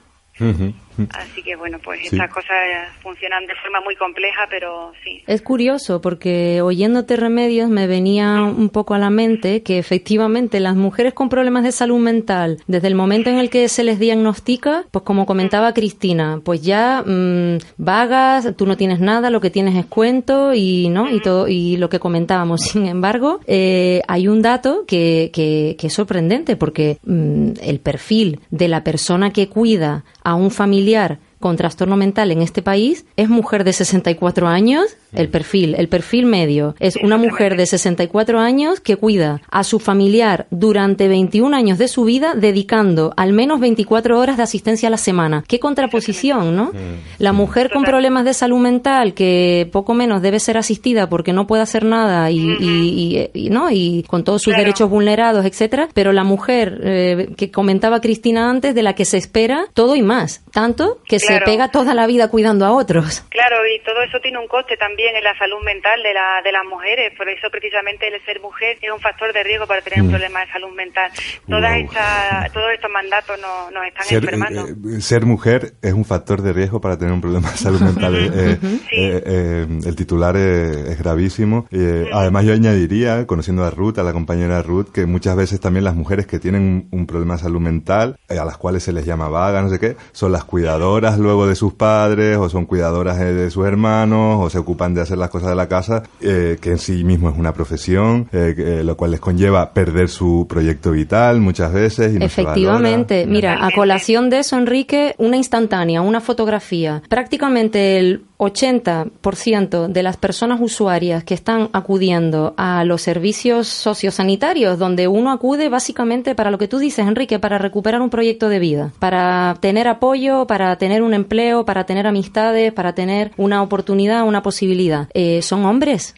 Así que bueno, pues estas cosas funcionan de forma muy compleja, pero sí. Es curioso porque oyéndote remedios me venía un poco a la mente que efectivamente las mujeres con problemas de salud mental, desde el momento en el que se les diagnostica, pues como comentaba Cristina, pues ya mm, vagas, tú no tienes nada, lo que tienes es cuento y no y todo y lo que comentábamos. Sin embargo, eh, hay un dato que, que, es sorprendente porque mm, el perfil de la persona que cuida a un familiar con trastorno mental en este país es mujer de 64 años el perfil, el perfil medio. Es una mujer de 64 años que cuida a su familiar durante 21 años de su vida, dedicando al menos 24 horas de asistencia a la semana. Qué contraposición, ¿no? La mujer con problemas de salud mental, que poco menos debe ser asistida porque no puede hacer nada y, ¿no? y con todos sus derechos vulnerados, etcétera. Pero la mujer eh, que comentaba Cristina antes, de la que se espera todo y más. Tanto que se pega toda la vida cuidando a otros. Claro, y todo eso tiene un coste también en la salud mental de, la, de las mujeres. Por eso, precisamente, el ser mujer es un factor de riesgo para tener un mm. problema de salud mental. Todas todos estos mandatos nos, nos están ser, enfermando. Eh, eh, ser mujer es un factor de riesgo para tener un problema de salud mental. Eh, el titular es, gravísimo. Además, yo añadiría, conociendo a Ruth, a la compañera Ruth, que muchas veces también las mujeres que tienen un, problema de salud mental, a las cuales se les llama vaga, no sé qué, son las cuidadoras luego de sus padres, o son cuidadoras de sus hermanos, o se ocupan de hacer las cosas de la casa, eh, que en sí mismo es una profesión, eh, eh, lo cual les conlleva perder su proyecto vital muchas veces. Y Efectivamente, mira, a colación de eso, Enrique, una instantánea, una fotografía. Prácticamente el 80% de las personas usuarias que están acudiendo a los servicios sociosanitarios, donde uno acude básicamente para lo que tú dices, Enrique, para recuperar un proyecto de vida, para tener apoyo, para tener un empleo, para tener amistades, para tener una oportunidad, una posibilidad, eh, son hombres.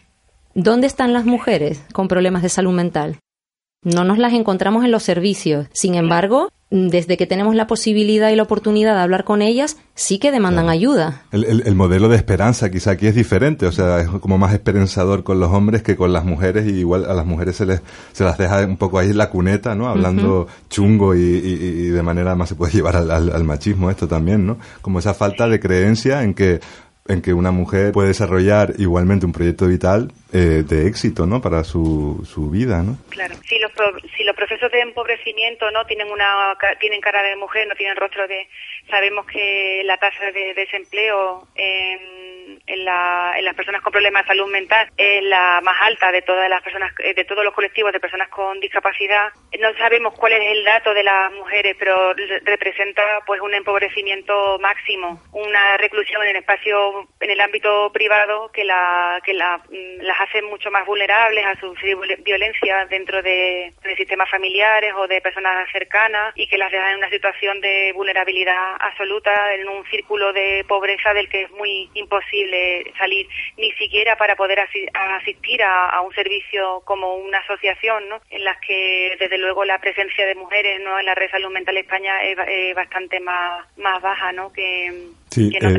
¿Dónde están las mujeres con problemas de salud mental? No nos las encontramos en los servicios. Sin embargo, desde que tenemos la posibilidad y la oportunidad de hablar con ellas, sí que demandan ayuda. El, modelo de esperanza quizá aquí es diferente, o sea, es como más esperanzador con los hombres que con las mujeres y igual a las mujeres se les se las deja un poco ahí en la cuneta, ¿no? Hablando chungo y, de manera más se puede llevar al machismo esto también, ¿no? Como esa falta de creencia en que en que una mujer puede desarrollar igualmente un proyecto vital eh, de éxito, ¿no? Para su, su vida, ¿no? Claro. Si los, si los procesos de empobrecimiento no tienen una tienen cara de mujer, no tienen rostro de, sabemos que la tasa de desempleo en en, las personas con problemas de salud mental es la más alta de todas las personas, eh, de todos los colectivos de personas con discapacidad. No sabemos cuál es el dato de las mujeres, pero representa pues un empobrecimiento máximo, una reclusión en el espacio, en el ámbito privado que la que la, mm, las hace mucho más vulnerables a sufrir violencia dentro de, de sistemas familiares o de personas cercanas y que las deja en una situación de vulnerabilidad absoluta, en un círculo de pobreza del que es muy imposible salir ni siquiera para poder asistir a, un servicio como una asociación, ¿no? En las que desde luego la presencia de mujeres, ¿no? En la red salud mental España es, bastante más más baja, ¿no? Que, Sí, eh,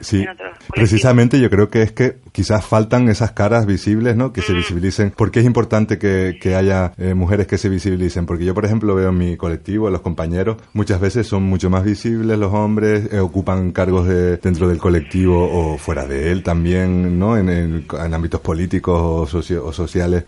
sí. precisamente yo creo que es que quizás faltan esas caras visibles, ¿no? Que se visibilicen. ¿Por qué es importante que, que haya eh, mujeres que se visibilicen? Porque yo, por ejemplo, veo en mi colectivo, los compañeros, muchas veces son mucho más visibles los hombres, eh, ocupan cargos de, dentro del colectivo o fuera de él también, ¿no? En, en, ámbitos políticos o, o sociales,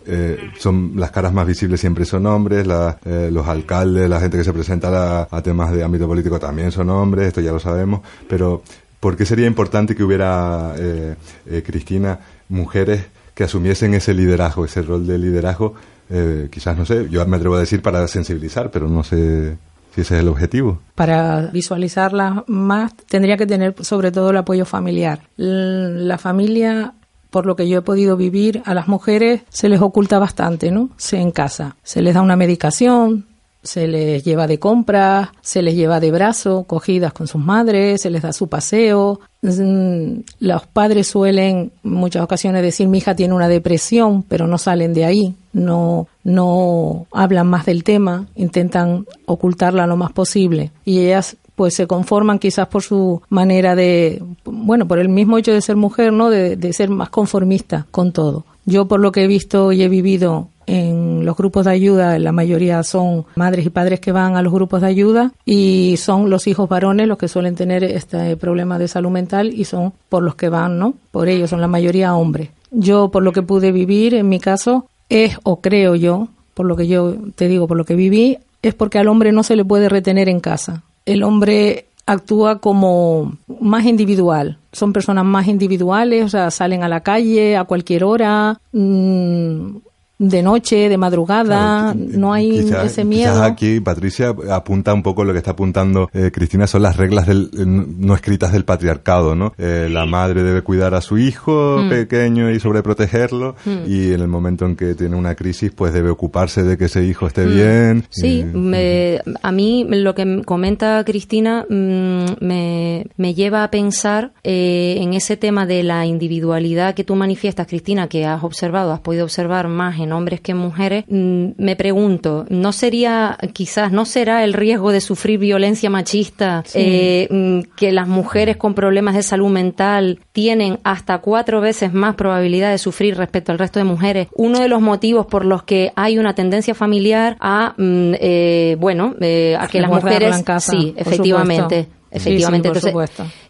son las caras más visibles siempre son hombres, la, los alcaldes, la gente que se presenta a, a temas de ámbito político también son hombres, esto ya lo sabemos, pero ¿Por qué sería importante que hubiera, eh, eh, Cristina, mujeres que asumiesen ese liderazgo, ese rol de liderazgo? Eh, quizás, no sé, yo me atrevo a decir para sensibilizar, pero no sé si ese es el objetivo. Para visualizarla más, tendría que tener sobre todo el apoyo familiar. La familia por lo que yo he podido vivir, a las mujeres se les oculta bastante, ¿no? Se en casa. Se les da una medicación, se les lleva de compras, se les lleva de brazo, cogidas con sus madres, se les da su paseo. Mm, los padres suelen en muchas ocasiones decir mi hija tiene una depresión, pero no salen de ahí, no, no hablan más del tema, intentan ocultarla lo más posible. Y ellas pues se conforman quizás por su manera de, bueno, por el mismo hecho de ser mujer, ¿no? De, de ser más conformista con todo. Yo por lo que he visto y he vivido en los grupos de ayuda, la mayoría son madres y padres que van a los grupos de ayuda y son los hijos varones los que suelen tener este problema de salud mental y son por los que van, ¿no? Por ellos son la mayoría hombres. Yo, por lo que pude vivir, en mi caso, es o creo yo, por lo que yo te digo, por lo que viví, es porque al hombre no se le puede retener en casa. El hombre actúa como más individual. Son personas más individuales, o sea, salen a la calle a cualquier hora, mmm, de noche, de madrugada, no hay ese miedo. aquí, Patricia, apunta un poco lo que está apuntando eh, Cristina, son las reglas del, eh, no escritas del patriarcado, ¿no? Eh, la madre debe cuidar a su hijo mm. pequeño y sobreprotegerlo, mm. y en el momento en que tiene una crisis, pues debe ocuparse de que ese hijo esté mm. bien. Sí, me, a mí lo que comenta Cristina me, me, lleva a pensar en ese tema de la individualidad que tú manifiestas, Cristina, que has observado, has podido observar más en hombres que en mujeres, mm, me pregunto, ¿no sería, quizás, no será el riesgo de sufrir violencia machista eh, mm, que las mujeres con problemas de salud mental tienen hasta cuatro veces más probabilidad de sufrir respecto al resto de mujeres? Uno de los motivos por los que hay una tendencia familiar a, mm, eh, bueno, eh, a que las mujeres, sí, efectivamente, efectivamente. Entonces,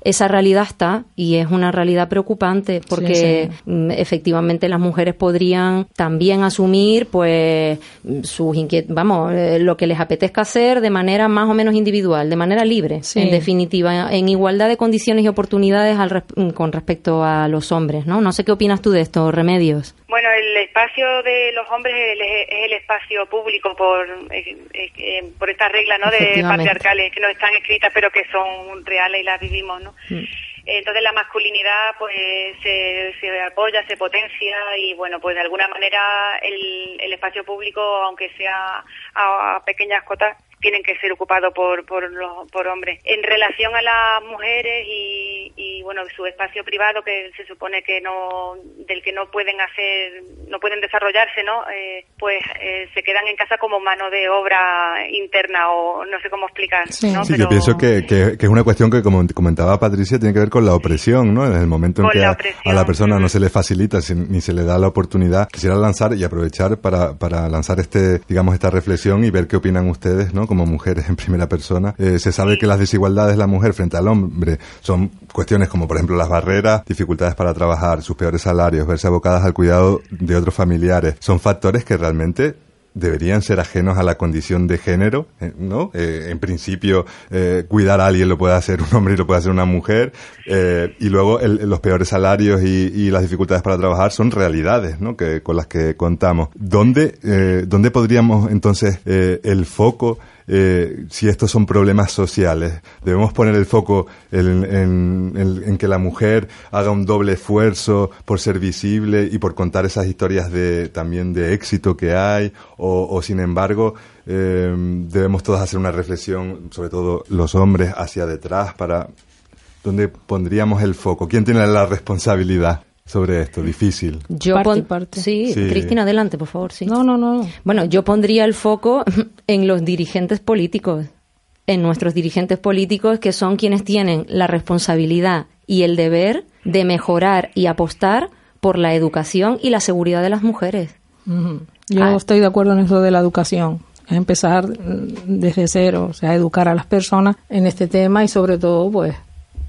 esa realidad está y es una realidad preocupante porque mm, efectivamente las mujeres podrían también asumir pues sus inquietudes, vamos, eh, lo que les apetezca hacer de manera más o menos individual, de manera libre, en definitiva, en igualdad de condiciones y oportunidades al con respecto a los hombres, ¿no? No sé qué opinas tú de esto, Remedios. Bueno, el espacio de los hombres es el espacio público por, eh, eh, por estas reglas ¿no? de patriarcales que no están escritas pero que son reales y las vivimos. ¿no? Mm. Entonces la masculinidad pues se, se, apoya, se potencia y bueno, pues de alguna manera el, el espacio público, aunque sea a, a pequeñas cotas, tienen que ser ocupados por, por, los, por hombres. En relación a las mujeres y, y, bueno, su espacio privado que se supone que no, del que no pueden hacer, no pueden desarrollarse, ¿no? Eh, pues eh, se quedan en casa como mano de obra interna o no sé cómo explicar. Sí, yo pienso que, que, es una cuestión que, como comentaba Patricia, tiene que ver con la opresión, ¿no? En el momento en que a, la persona no se le facilita ni se le da la oportunidad, quisiera lanzar y aprovechar para, para lanzar este, digamos, esta reflexión y ver qué opinan ustedes, ¿no? Como mujeres en primera persona. Eh, se sabe que las desigualdades de la mujer frente al hombre son cuestiones como, por ejemplo, las barreras, dificultades para trabajar, sus peores salarios, verse abocadas al cuidado de otros familiares. Son factores que realmente deberían ser ajenos a la condición de género, eh, ¿no? Eh, en principio, cuidar a alguien lo puede hacer un hombre y lo puede hacer una mujer, y luego los peores salarios y, las dificultades para trabajar son realidades, ¿no? Que, con las que contamos. ¿Dónde, ¿dónde podríamos entonces el foco eh, si estos son problemas sociales. Debemos poner el foco en, que la mujer haga un doble esfuerzo por ser visible y por contar esas historias de, también de éxito que hay, o, sin embargo, eh, debemos todos hacer una reflexión, sobre todo los hombres, hacia detrás para dónde pondríamos el foco. ¿Quién tiene la responsabilidad? Sobre esto, difícil. Yo Sí, Cristina, adelante, por favor. Sí. No, no, no. Bueno, yo pondría el foco en los dirigentes políticos, en nuestros dirigentes políticos que son quienes tienen la responsabilidad y el deber de mejorar y apostar por la educación y la seguridad de las mujeres. Yo ah. estoy de acuerdo en eso de la educación. Empezar desde cero, o sea, educar a las personas en este tema y sobre todo, pues,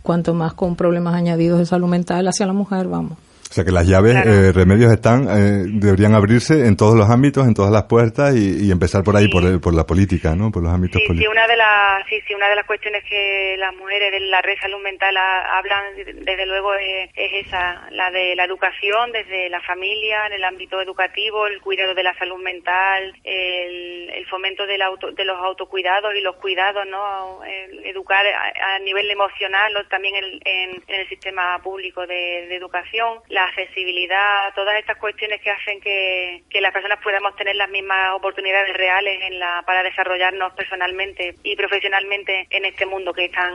cuanto más con problemas añadidos de salud mental hacia la mujer, vamos. O sea que las llaves, eh, remedios están, eh, deberían abrirse en todos los ámbitos, en todas las puertas y, empezar por ahí, por, por, la política, ¿no? Por los ámbitos sí, políticos. Sí, una de las, sí, sí, una de las cuestiones que las mujeres de la red salud mental hablan, desde luego, es, esa, la de la educación desde la familia, en el ámbito educativo, el cuidado de la salud mental, el, el fomento del auto, de los autocuidados y los cuidados, ¿no? educar a, nivel emocional, también en, en, el sistema público de, de educación la accesibilidad, todas estas cuestiones que hacen que, que las personas podamos tener las mismas oportunidades reales en la, para desarrollarnos personalmente y profesionalmente en este mundo que es tan,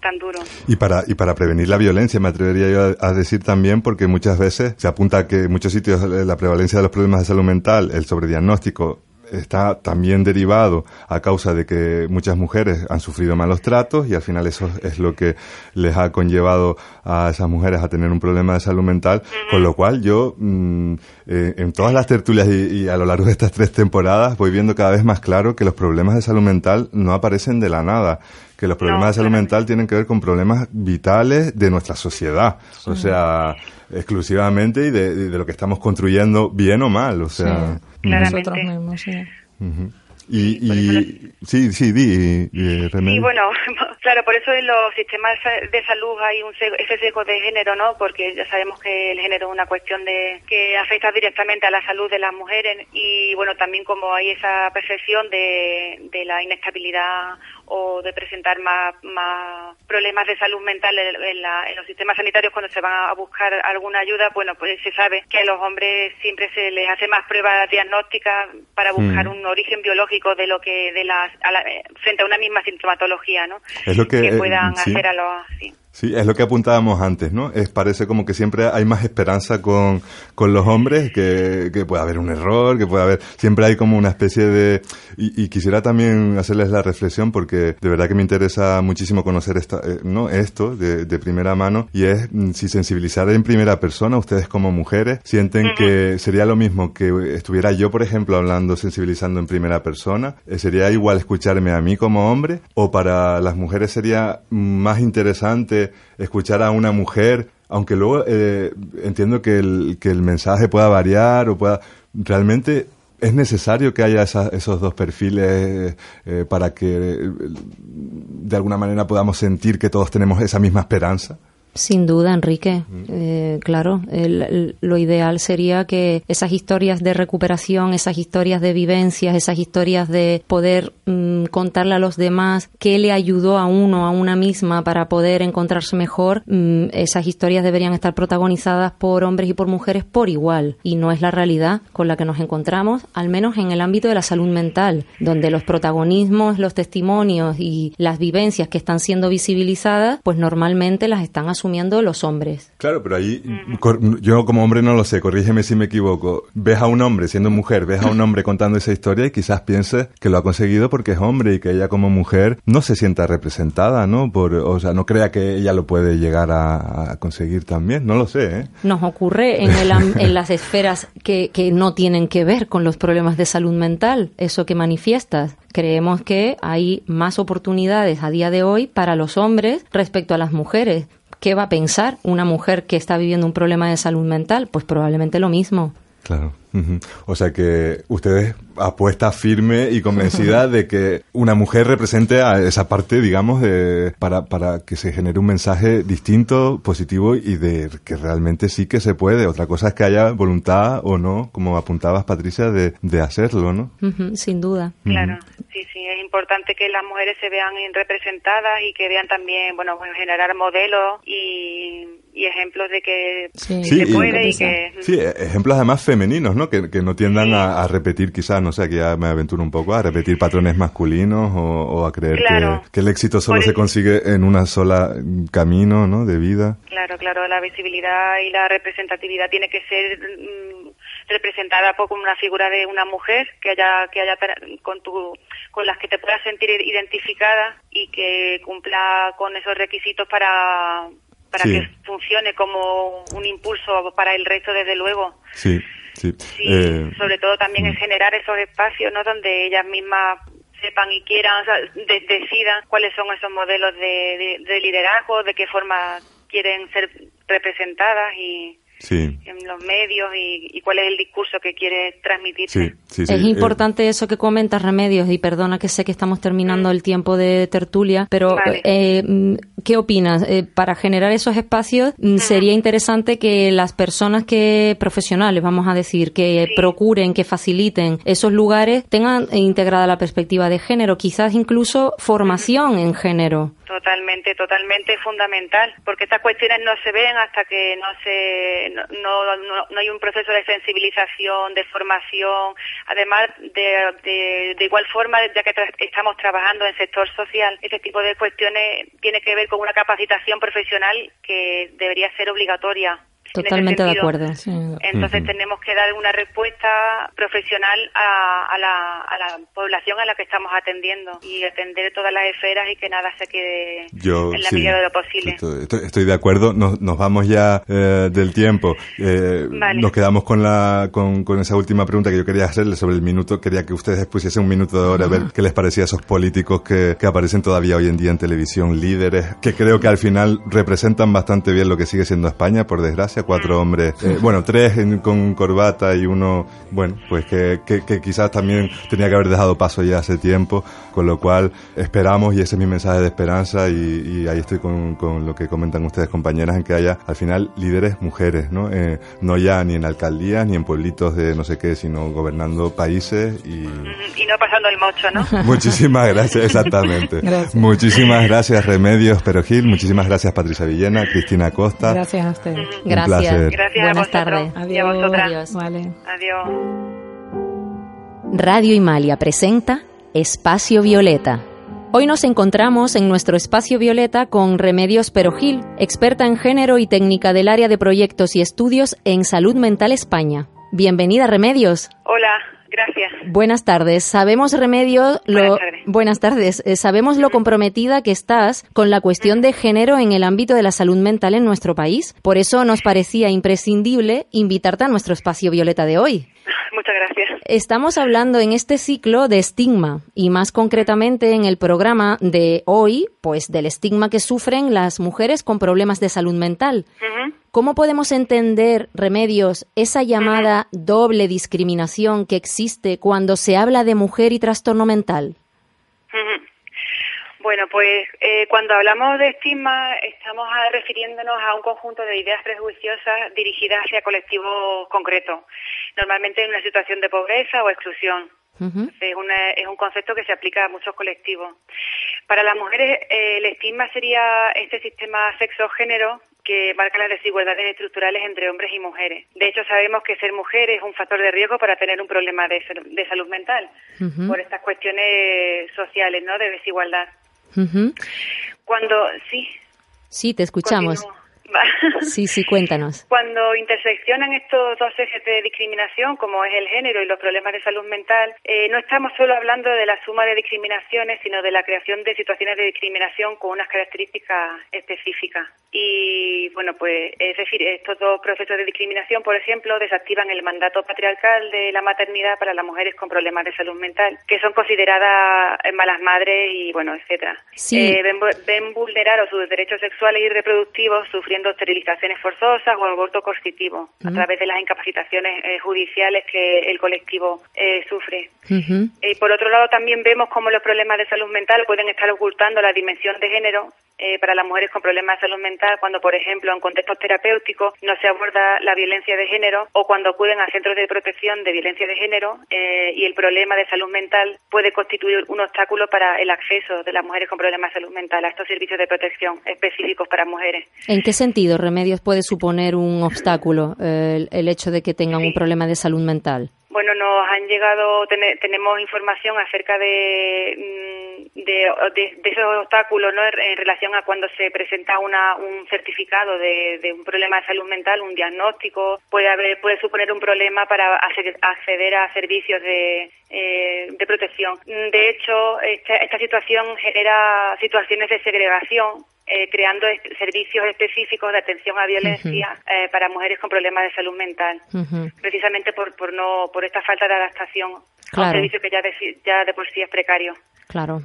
tan duro. Y para, y para prevenir la violencia, me atrevería yo a, decir también, porque muchas veces se apunta que en muchos sitios la prevalencia de los problemas de salud mental, el sobrediagnóstico, está también derivado a causa de que muchas mujeres han sufrido malos tratos y al final eso es lo que les ha conllevado a esas mujeres a tener un problema de salud mental, con lo cual yo mm, eh, en todas las tertulias y, a lo largo de estas tres temporadas voy viendo cada vez más claro que los problemas de salud mental no aparecen de la nada, que los problemas de salud mental tienen que ver con problemas vitales de nuestra sociedad, o sea, exclusivamente y de, lo que estamos construyendo bien o mal, o sea... Nosotros mismos, sí. Y, y sí, sí, di, Y bueno, claro, por eso en los sistemas de salud hay un ese sesgo de género, ¿no? Porque ya sabemos que el género es una cuestión de que afecta directamente a la salud de las mujeres y bueno, también como hay esa percepción de, de la inestabilidad o de presentar más, más problemas de salud mental en, en, los sistemas sanitarios cuando se van a buscar alguna ayuda, bueno, pues se sabe que a los hombres siempre se les hace más pruebas diagnósticas para buscar mm. un origen biológico de lo que de las frente a una misma sintomatología, ¿no? Es lo que, eh, puedan hacer a los Sí, es lo que apuntábamos antes, ¿no? Es parece como que siempre hay más esperanza con, con los hombres, que, que puede haber un error, que puede haber, siempre hay como una especie de, y, quisiera también hacerles la reflexión porque de verdad que me interesa muchísimo conocer esta, eh, ¿no? esto de, de, primera mano y es mm, si sensibilizar en primera persona, ustedes como mujeres, sienten que sería lo mismo que estuviera yo, por ejemplo, hablando, sensibilizando en primera persona, eh, sería igual escucharme a mí como hombre o para las mujeres sería más interesante escuchar a una mujer, aunque luego eh, entiendo que el, que el mensaje pueda variar o pueda... Realmente es necesario que haya esos dos perfiles eh, para que de alguna manera podamos sentir que todos tenemos esa misma esperanza. Sin duda, Enrique. Eh, claro, lo ideal sería que esas historias de recuperación, esas historias de vivencias, esas historias de poder mm, contarle a los demás qué le ayudó a uno, a una misma para poder encontrarse mejor, mm, esas historias deberían estar protagonizadas por hombres y por mujeres por igual. Y no es la realidad con la que nos encontramos, al menos en el ámbito de la salud mental, donde los protagonismos, los testimonios y las vivencias que están siendo visibilizadas, pues normalmente las están asumiendo asumiendo los hombres. Claro, pero ahí yo como hombre no lo sé, corrígeme si me equivoco. Ves a un hombre siendo mujer, ves a un hombre contando esa historia y quizás pienses que lo ha conseguido porque es hombre y que ella como mujer no se sienta representada, ¿no? Por, o sea, no crea que ella lo puede llegar a, conseguir también, no lo sé, ¿eh? Nos ocurre en, el, en las esferas que, que no tienen que ver con los problemas de salud mental, eso que manifiestas creemos que hay más oportunidades a día de hoy para los hombres respecto a las mujeres. ¿Qué va a pensar una mujer que está viviendo un problema de salud mental? Pues probablemente lo mismo. Claro. O sea que ustedes apuesta firme y convencida de que una mujer represente a esa parte, digamos, de, para, para que se genere un mensaje distinto, positivo y de que realmente sí que se puede. Otra cosa es que haya voluntad o no, como apuntabas, Patricia, de, de hacerlo, ¿no? sin duda. Claro, sí, importante que las mujeres se vean representadas y que vean también, bueno, generar modelos y, ejemplos de que se puede y, que... Sí, ejemplos además femeninos, ¿no? Que, que no tiendan a, repetir, quizás, no sé, aquí ya me aventuro un poco, a repetir patrones masculinos o, a creer que, el éxito solo se consigue en una sola camino, ¿no? De vida. Claro, claro, la visibilidad y la representatividad tiene que ser mm, representada por una figura de una mujer que haya que haya con tu con las que te puedas sentir identificada y que cumpla con esos requisitos para para que funcione como un impulso para el resto desde luego. Sí. Sí, eh, sobre todo también en mm. generar esos espacios ¿no? donde ellas mismas sepan y quieran, o sea, decidan cuáles son esos modelos de, de liderazgo, de qué forma quieren ser representadas y, en los medios y, cuál es el discurso que quiere transmitir. es importante eso que comentas, Remedios, y perdona que sé que estamos terminando mm. el tiempo de tertulia, pero eh, mm, ¿qué opinas? Eh, para generar esos espacios mm, sería interesante que las personas que, profesionales, vamos a decir, que procuren, que faciliten esos lugares, tengan integrada la perspectiva de género, quizás incluso formación en género. Totalmente, totalmente fundamental, porque estas cuestiones no se ven hasta que no se no, no, no, hay un proceso de sensibilización, de formación, además de, de, igual forma, ya que estamos trabajando en sector social, ese tipo de cuestiones tiene que ver con una capacitación profesional que debería ser obligatoria Totalmente de acuerdo. Entonces tenemos que dar una respuesta profesional a, la, población a la que estamos atendiendo y atender todas las esferas y que nada se quede en la medida de lo posible. Estoy, de acuerdo. Nos, vamos ya eh, del tiempo. Eh, nos quedamos con, la, con, esa última pregunta que yo quería hacerle sobre el minuto. Quería que ustedes pusiesen un minuto de hora a ver qué les parecía a esos políticos que, que aparecen todavía hoy en día en televisión, líderes, que creo que al final representan bastante bien lo que sigue siendo España, por desgracia cuatro hombres, eh, bueno, tres con corbata y uno, bueno, pues que, que, quizás también tenía que haber dejado paso ya hace tiempo, con lo cual esperamos, y ese es mi mensaje de esperanza, y, ahí estoy con, con, lo que comentan ustedes, compañeras, en que haya al final líderes mujeres, ¿no? Eh, no ya ni en alcaldías, ni en pueblitos de no sé qué, sino gobernando países y... Y no pasando el mocho, ¿no? Muchísimas gracias, exactamente. Muchísimas gracias, Remedios Perogil, muchísimas gracias, Patricia Villena, Cristina Costa. Gracias a ustedes. Gracias. Gracias Buenas a tardes. Adiós. Adiós. Radio Imalia presenta Espacio Violeta. Hoy nos encontramos en nuestro espacio Violeta con Remedios Perogil, experta en género y técnica del área de proyectos y estudios en Salud Mental España. Bienvenida, Remedios. Hola, Gracias. Buenas tardes. Sabemos, Remedio, lo... Buenas tardes. Eh, sabemos lo comprometida que estás con la cuestión de género en el ámbito de la salud mental en nuestro país. Por eso nos parecía imprescindible invitarte a nuestro espacio Violeta de hoy. Muchas gracias. Estamos hablando en este ciclo de estigma y más concretamente en el programa de hoy, pues del estigma que sufren las mujeres con problemas de salud mental. ¿Cómo podemos entender, Remedios, esa llamada doble discriminación que existe cuando se habla de mujer y trastorno mental? Bueno, pues eh, cuando hablamos de estigma estamos refiriéndonos a un conjunto de ideas prejuiciosas dirigidas hacia colectivos concretos, normalmente en una situación de pobreza o exclusión. es, es, un concepto que se aplica a muchos colectivos. Para las mujeres, eh, el estigma sería este sistema sexo-género que marca las desigualdades estructurales entre hombres y mujeres. De hecho, sabemos que ser mujer es un factor de riesgo para tener un problema de, salud mental por estas cuestiones sociales, ¿no? De desigualdad. Cuando sí. Sí, te escuchamos. Sí, sí, cuéntanos. Cuando interseccionan estos dos ejes de discriminación, como es el género y los problemas de salud mental, eh, no estamos solo hablando de la suma de discriminaciones, sino de la creación de situaciones de discriminación con unas características específicas. Y bueno, pues es decir, estos dos procesos de discriminación, por ejemplo, desactivan el mandato patriarcal de la maternidad para las mujeres con problemas de salud mental, que son consideradas malas madres y bueno, etcétera. Eh, ven, ven vulnerados sus derechos sexuales y reproductivos, sufriendo esterilizaciones forzosas o aborto coercitivo a través de las incapacitaciones eh, judiciales que el colectivo eh, sufre. Y por otro lado, también vemos cómo los problemas de salud mental pueden estar ocultando la dimensión de género eh, para las mujeres con problemas de salud mental cuando, por ejemplo, en contextos terapéuticos no se aborda la violencia de género o cuando acuden a centros de protección de violencia de género y el problema de salud mental puede constituir un obstáculo para el acceso de las mujeres con problemas de salud mental a estos servicios de protección específicos para mujeres. ¿En qué sentido, Remedios, puede suponer un obstáculo eh, el, hecho de que tengan un problema de salud mental? Bueno, nos han llegado, tenemos información acerca de, mm, de, esos obstáculos ¿no? en relación a cuando se presenta una, un certificado de, un problema de salud mental, un diagnóstico, puede haber, puede suponer un problema para acceder a servicios de, eh, de protección. De hecho, esta, esta situación genera situaciones de segregación eh, creando servicios específicos de atención a violencia eh, para mujeres con problemas de salud mental, precisamente por, por, no, por esta falta de adaptación a un servicio que ya ya de por sí es precario. Claro,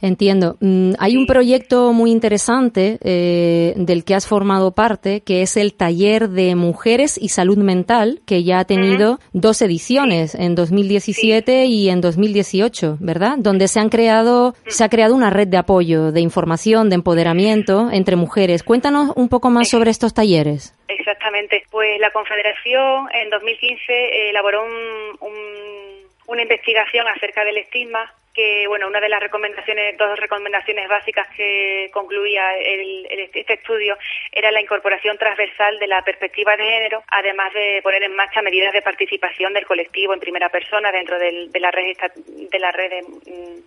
entiendo. Mm, hay un proyecto muy interesante eh, del que has formado parte, que es el Taller de Mujeres y Salud Mental, que ya ha tenido dos ediciones, en 2017 y en 2018, ¿verdad? Donde se han creado, se ha creado una red de apoyo, de información, de empoderamiento entre mujeres. Cuéntanos un poco más sobre estos talleres. Exactamente. Pues la Confederación en 2015 elaboró una investigación acerca del estigma que bueno, una de las recomendaciones, dos recomendaciones básicas que concluía el, este estudio era la incorporación transversal de la perspectiva de género, además de poner en marcha medidas de participación del colectivo en primera persona dentro de la red de la red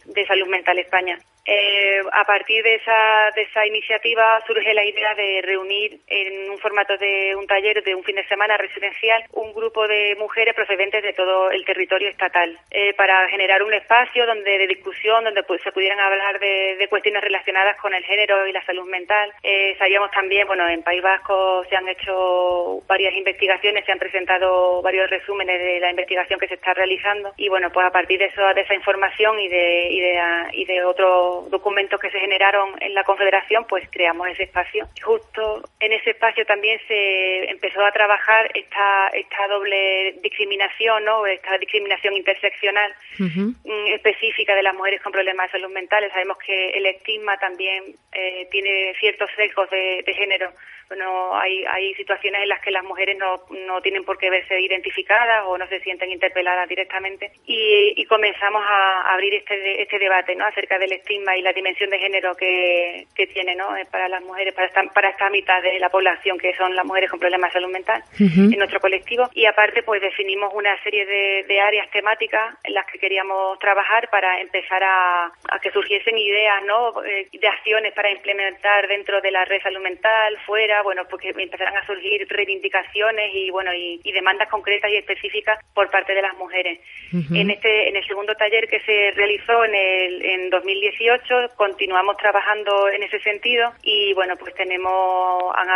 de, salud mental España. Eh, a partir de esa, de esa iniciativa surge la idea de reunir en un formato de un taller de un fin de semana residencial un grupo de mujeres procedentes de todo el territorio estatal eh, para generar un espacio donde de discusión donde se pudieran hablar de, cuestiones relacionadas con el género y la salud mental. Eh, sabíamos también, bueno, en País Vasco se han hecho varias investigaciones, se han presentado varios resúmenes de la investigación que se está realizando y bueno, pues a partir de eso, de esa información y de, y de, y de otros documentos que se generaron en la Confederación, pues creamos ese espacio. Justo en ese espacio también se empezó a trabajar esta, esta doble discriminación, ¿no? Esta discriminación interseccional mm, específica de las mujeres con problemas de salud mental. Sabemos que el estigma también eh, tiene ciertos sesgos de, género. Bueno, hay, hay situaciones en las que las mujeres no, no tienen por qué verse identificadas o no se sienten interpeladas directamente. Y, comenzamos a abrir este, este debate ¿no? acerca del estigma y la dimensión de género que, que tiene ¿no? Eh, para las mujeres, para esta, para esta mitad de la población que son las mujeres con problemas de salud mental en nuestro colectivo. Y aparte, pues definimos una serie de, de áreas temáticas en las que queríamos trabajar para empezar a, que surgiesen ideas, ¿no? Eh, de acciones para implementar dentro de la red salud mental, fuera, bueno, porque empezaran a surgir reivindicaciones y, bueno, y, demandas concretas y específicas por parte de las mujeres. En este, en el segundo taller que se realizó en el, en 2018, continuamos trabajando en ese sentido y, bueno, pues tenemos, han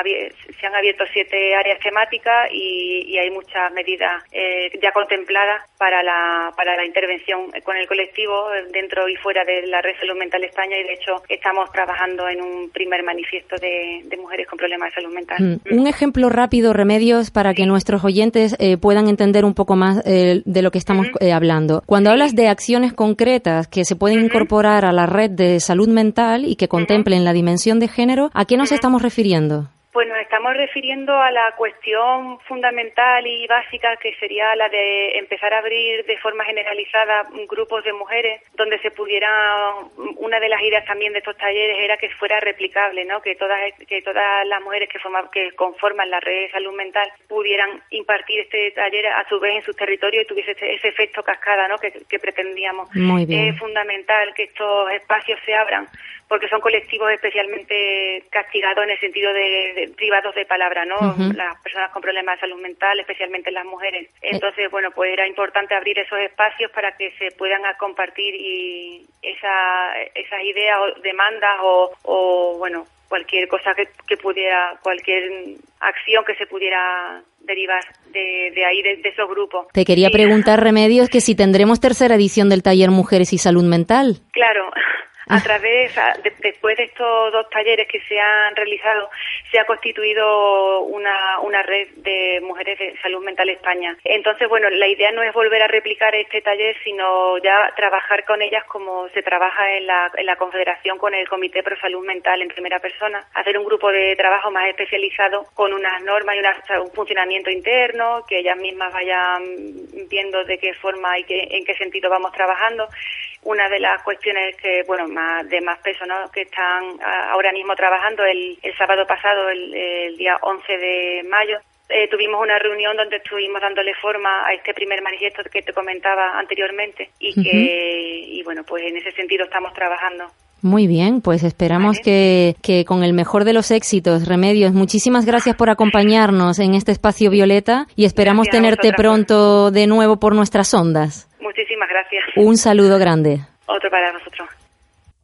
se han abierto siete áreas temáticas y, hay muchas medidas eh, ya contempladas para la, para la intervención con el colectivo dentro y fuera de la Red Salud Mental España y de hecho estamos trabajando en un primer manifiesto de, mujeres con problemas de salud mental. Mm. Un ejemplo rápido, Remedios, para que nuestros oyentes eh, puedan entender un poco más eh, de lo que estamos eh, hablando. Cuando hablas de acciones concretas que se pueden incorporar a la red de salud mental y que contemplen la dimensión de género, ¿a qué nos estamos refiriendo? Pues nos estamos refiriendo a la cuestión fundamental y básica que sería la de empezar a abrir de forma generalizada grupos de mujeres donde se pudiera, una de las ideas también de estos talleres era que fuera replicable, ¿no? que todas que todas las mujeres que, forman, que conforman la red de salud mental pudieran impartir este taller a su vez en sus territorios y tuviese ese, efecto cascada ¿no? que, pretendíamos. Es fundamental que estos espacios se abran porque son colectivos especialmente castigados en el sentido de, privados de palabra, ¿no? Las personas con problemas de salud mental, especialmente las mujeres. Eh. Entonces, bueno, pues era importante abrir esos espacios para que se puedan compartir y esa, esas ideas o demandas o, o bueno, cualquier cosa que, que, pudiera, cualquier acción que se pudiera derivar de, de ahí, de, esos grupos. Te quería preguntar, Remedios, que si tendremos tercera edición del taller Mujeres y Salud Mental. Claro, a través, después de estos dos talleres que se han realizado, se ha constituido una, una red de mujeres de salud mental España. Entonces, bueno, la idea no es volver a replicar este taller, sino ya trabajar con ellas como se trabaja en la, en la Confederación con el Comité Pro Salud Mental en primera persona, hacer un grupo de trabajo más especializado con unas normas y un funcionamiento interno, que ellas mismas vayan viendo de qué forma y qué, en qué sentido vamos trabajando. Una de las cuestiones que, bueno, de más peso, ¿no? que están ahora mismo trabajando el, el sábado pasado, el, día 11 de mayo. Eh, tuvimos una reunión donde estuvimos dándole forma a este primer manifiesto que te comentaba anteriormente y que, y bueno, pues en ese sentido estamos trabajando. Muy bien, pues esperamos que, que, con el mejor de los éxitos, Remedios, muchísimas gracias por acompañarnos en este espacio Violeta y esperamos tenerte pronto de nuevo por nuestras ondas. Muchísimas gracias. Un saludo grande. Otro para nosotros.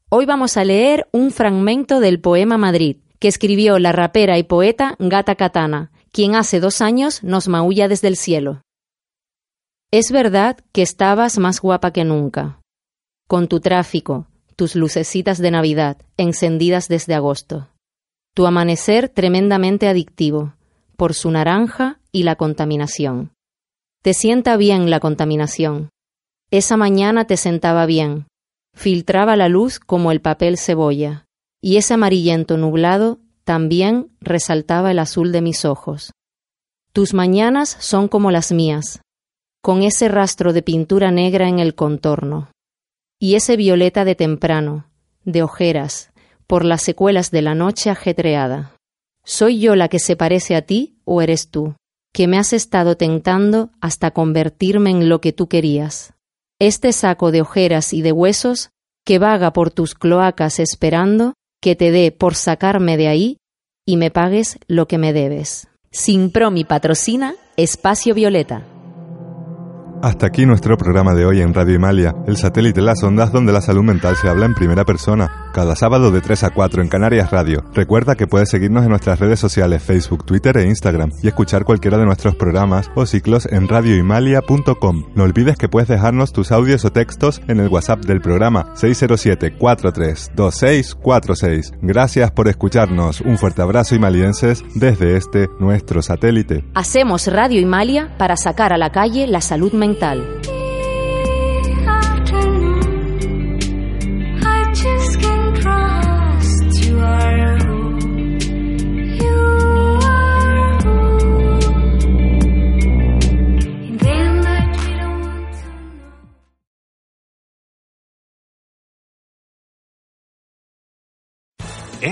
Hoy vamos a leer un fragmento del poema Madrid, que escribió la rapera y poeta Gata Katana, quien hace dos años nos maulla desde el cielo. Es verdad que estabas más guapa que nunca, con tu tráfico, tus lucecitas de Navidad, encendidas desde agosto, tu amanecer tremendamente adictivo, por su naranja y la contaminación. Te sienta bien la contaminación. Esa mañana te sentaba bien, filtraba la luz como el papel cebolla, y ese amarillento nublado también resaltaba el azul de mis ojos. Tus mañanas son como las mías, con ese rastro de pintura negra en el contorno, y ese violeta de temprano, de ojeras, por las secuelas de la noche ajetreada. ¿Soy yo la que se parece a ti o eres tú, que me has estado tentando hasta convertirme en lo que tú querías? Este saco de ojeras y de huesos que vaga por tus cloacas esperando que te dé por sacarme de ahí y me pagues lo que me debes. Sin Promi patrocina Espacio Violeta. Hasta aquí nuestro programa de hoy en Radio Himalia, el satélite de las ondas donde la salud mental se habla en primera persona, cada sábado de 3 a 4 en Canarias Radio. Recuerda que puedes seguirnos en nuestras redes sociales Facebook, Twitter e Instagram y escuchar cualquiera de nuestros programas o ciclos en radiohimalia.com. No olvides que puedes dejarnos tus audios o textos en el WhatsApp del programa 607-432646. Gracias por escucharnos. Un fuerte abrazo himalienses desde este nuestro satélite. Hacemos Radio Himalia para sacar a la calle la salud mental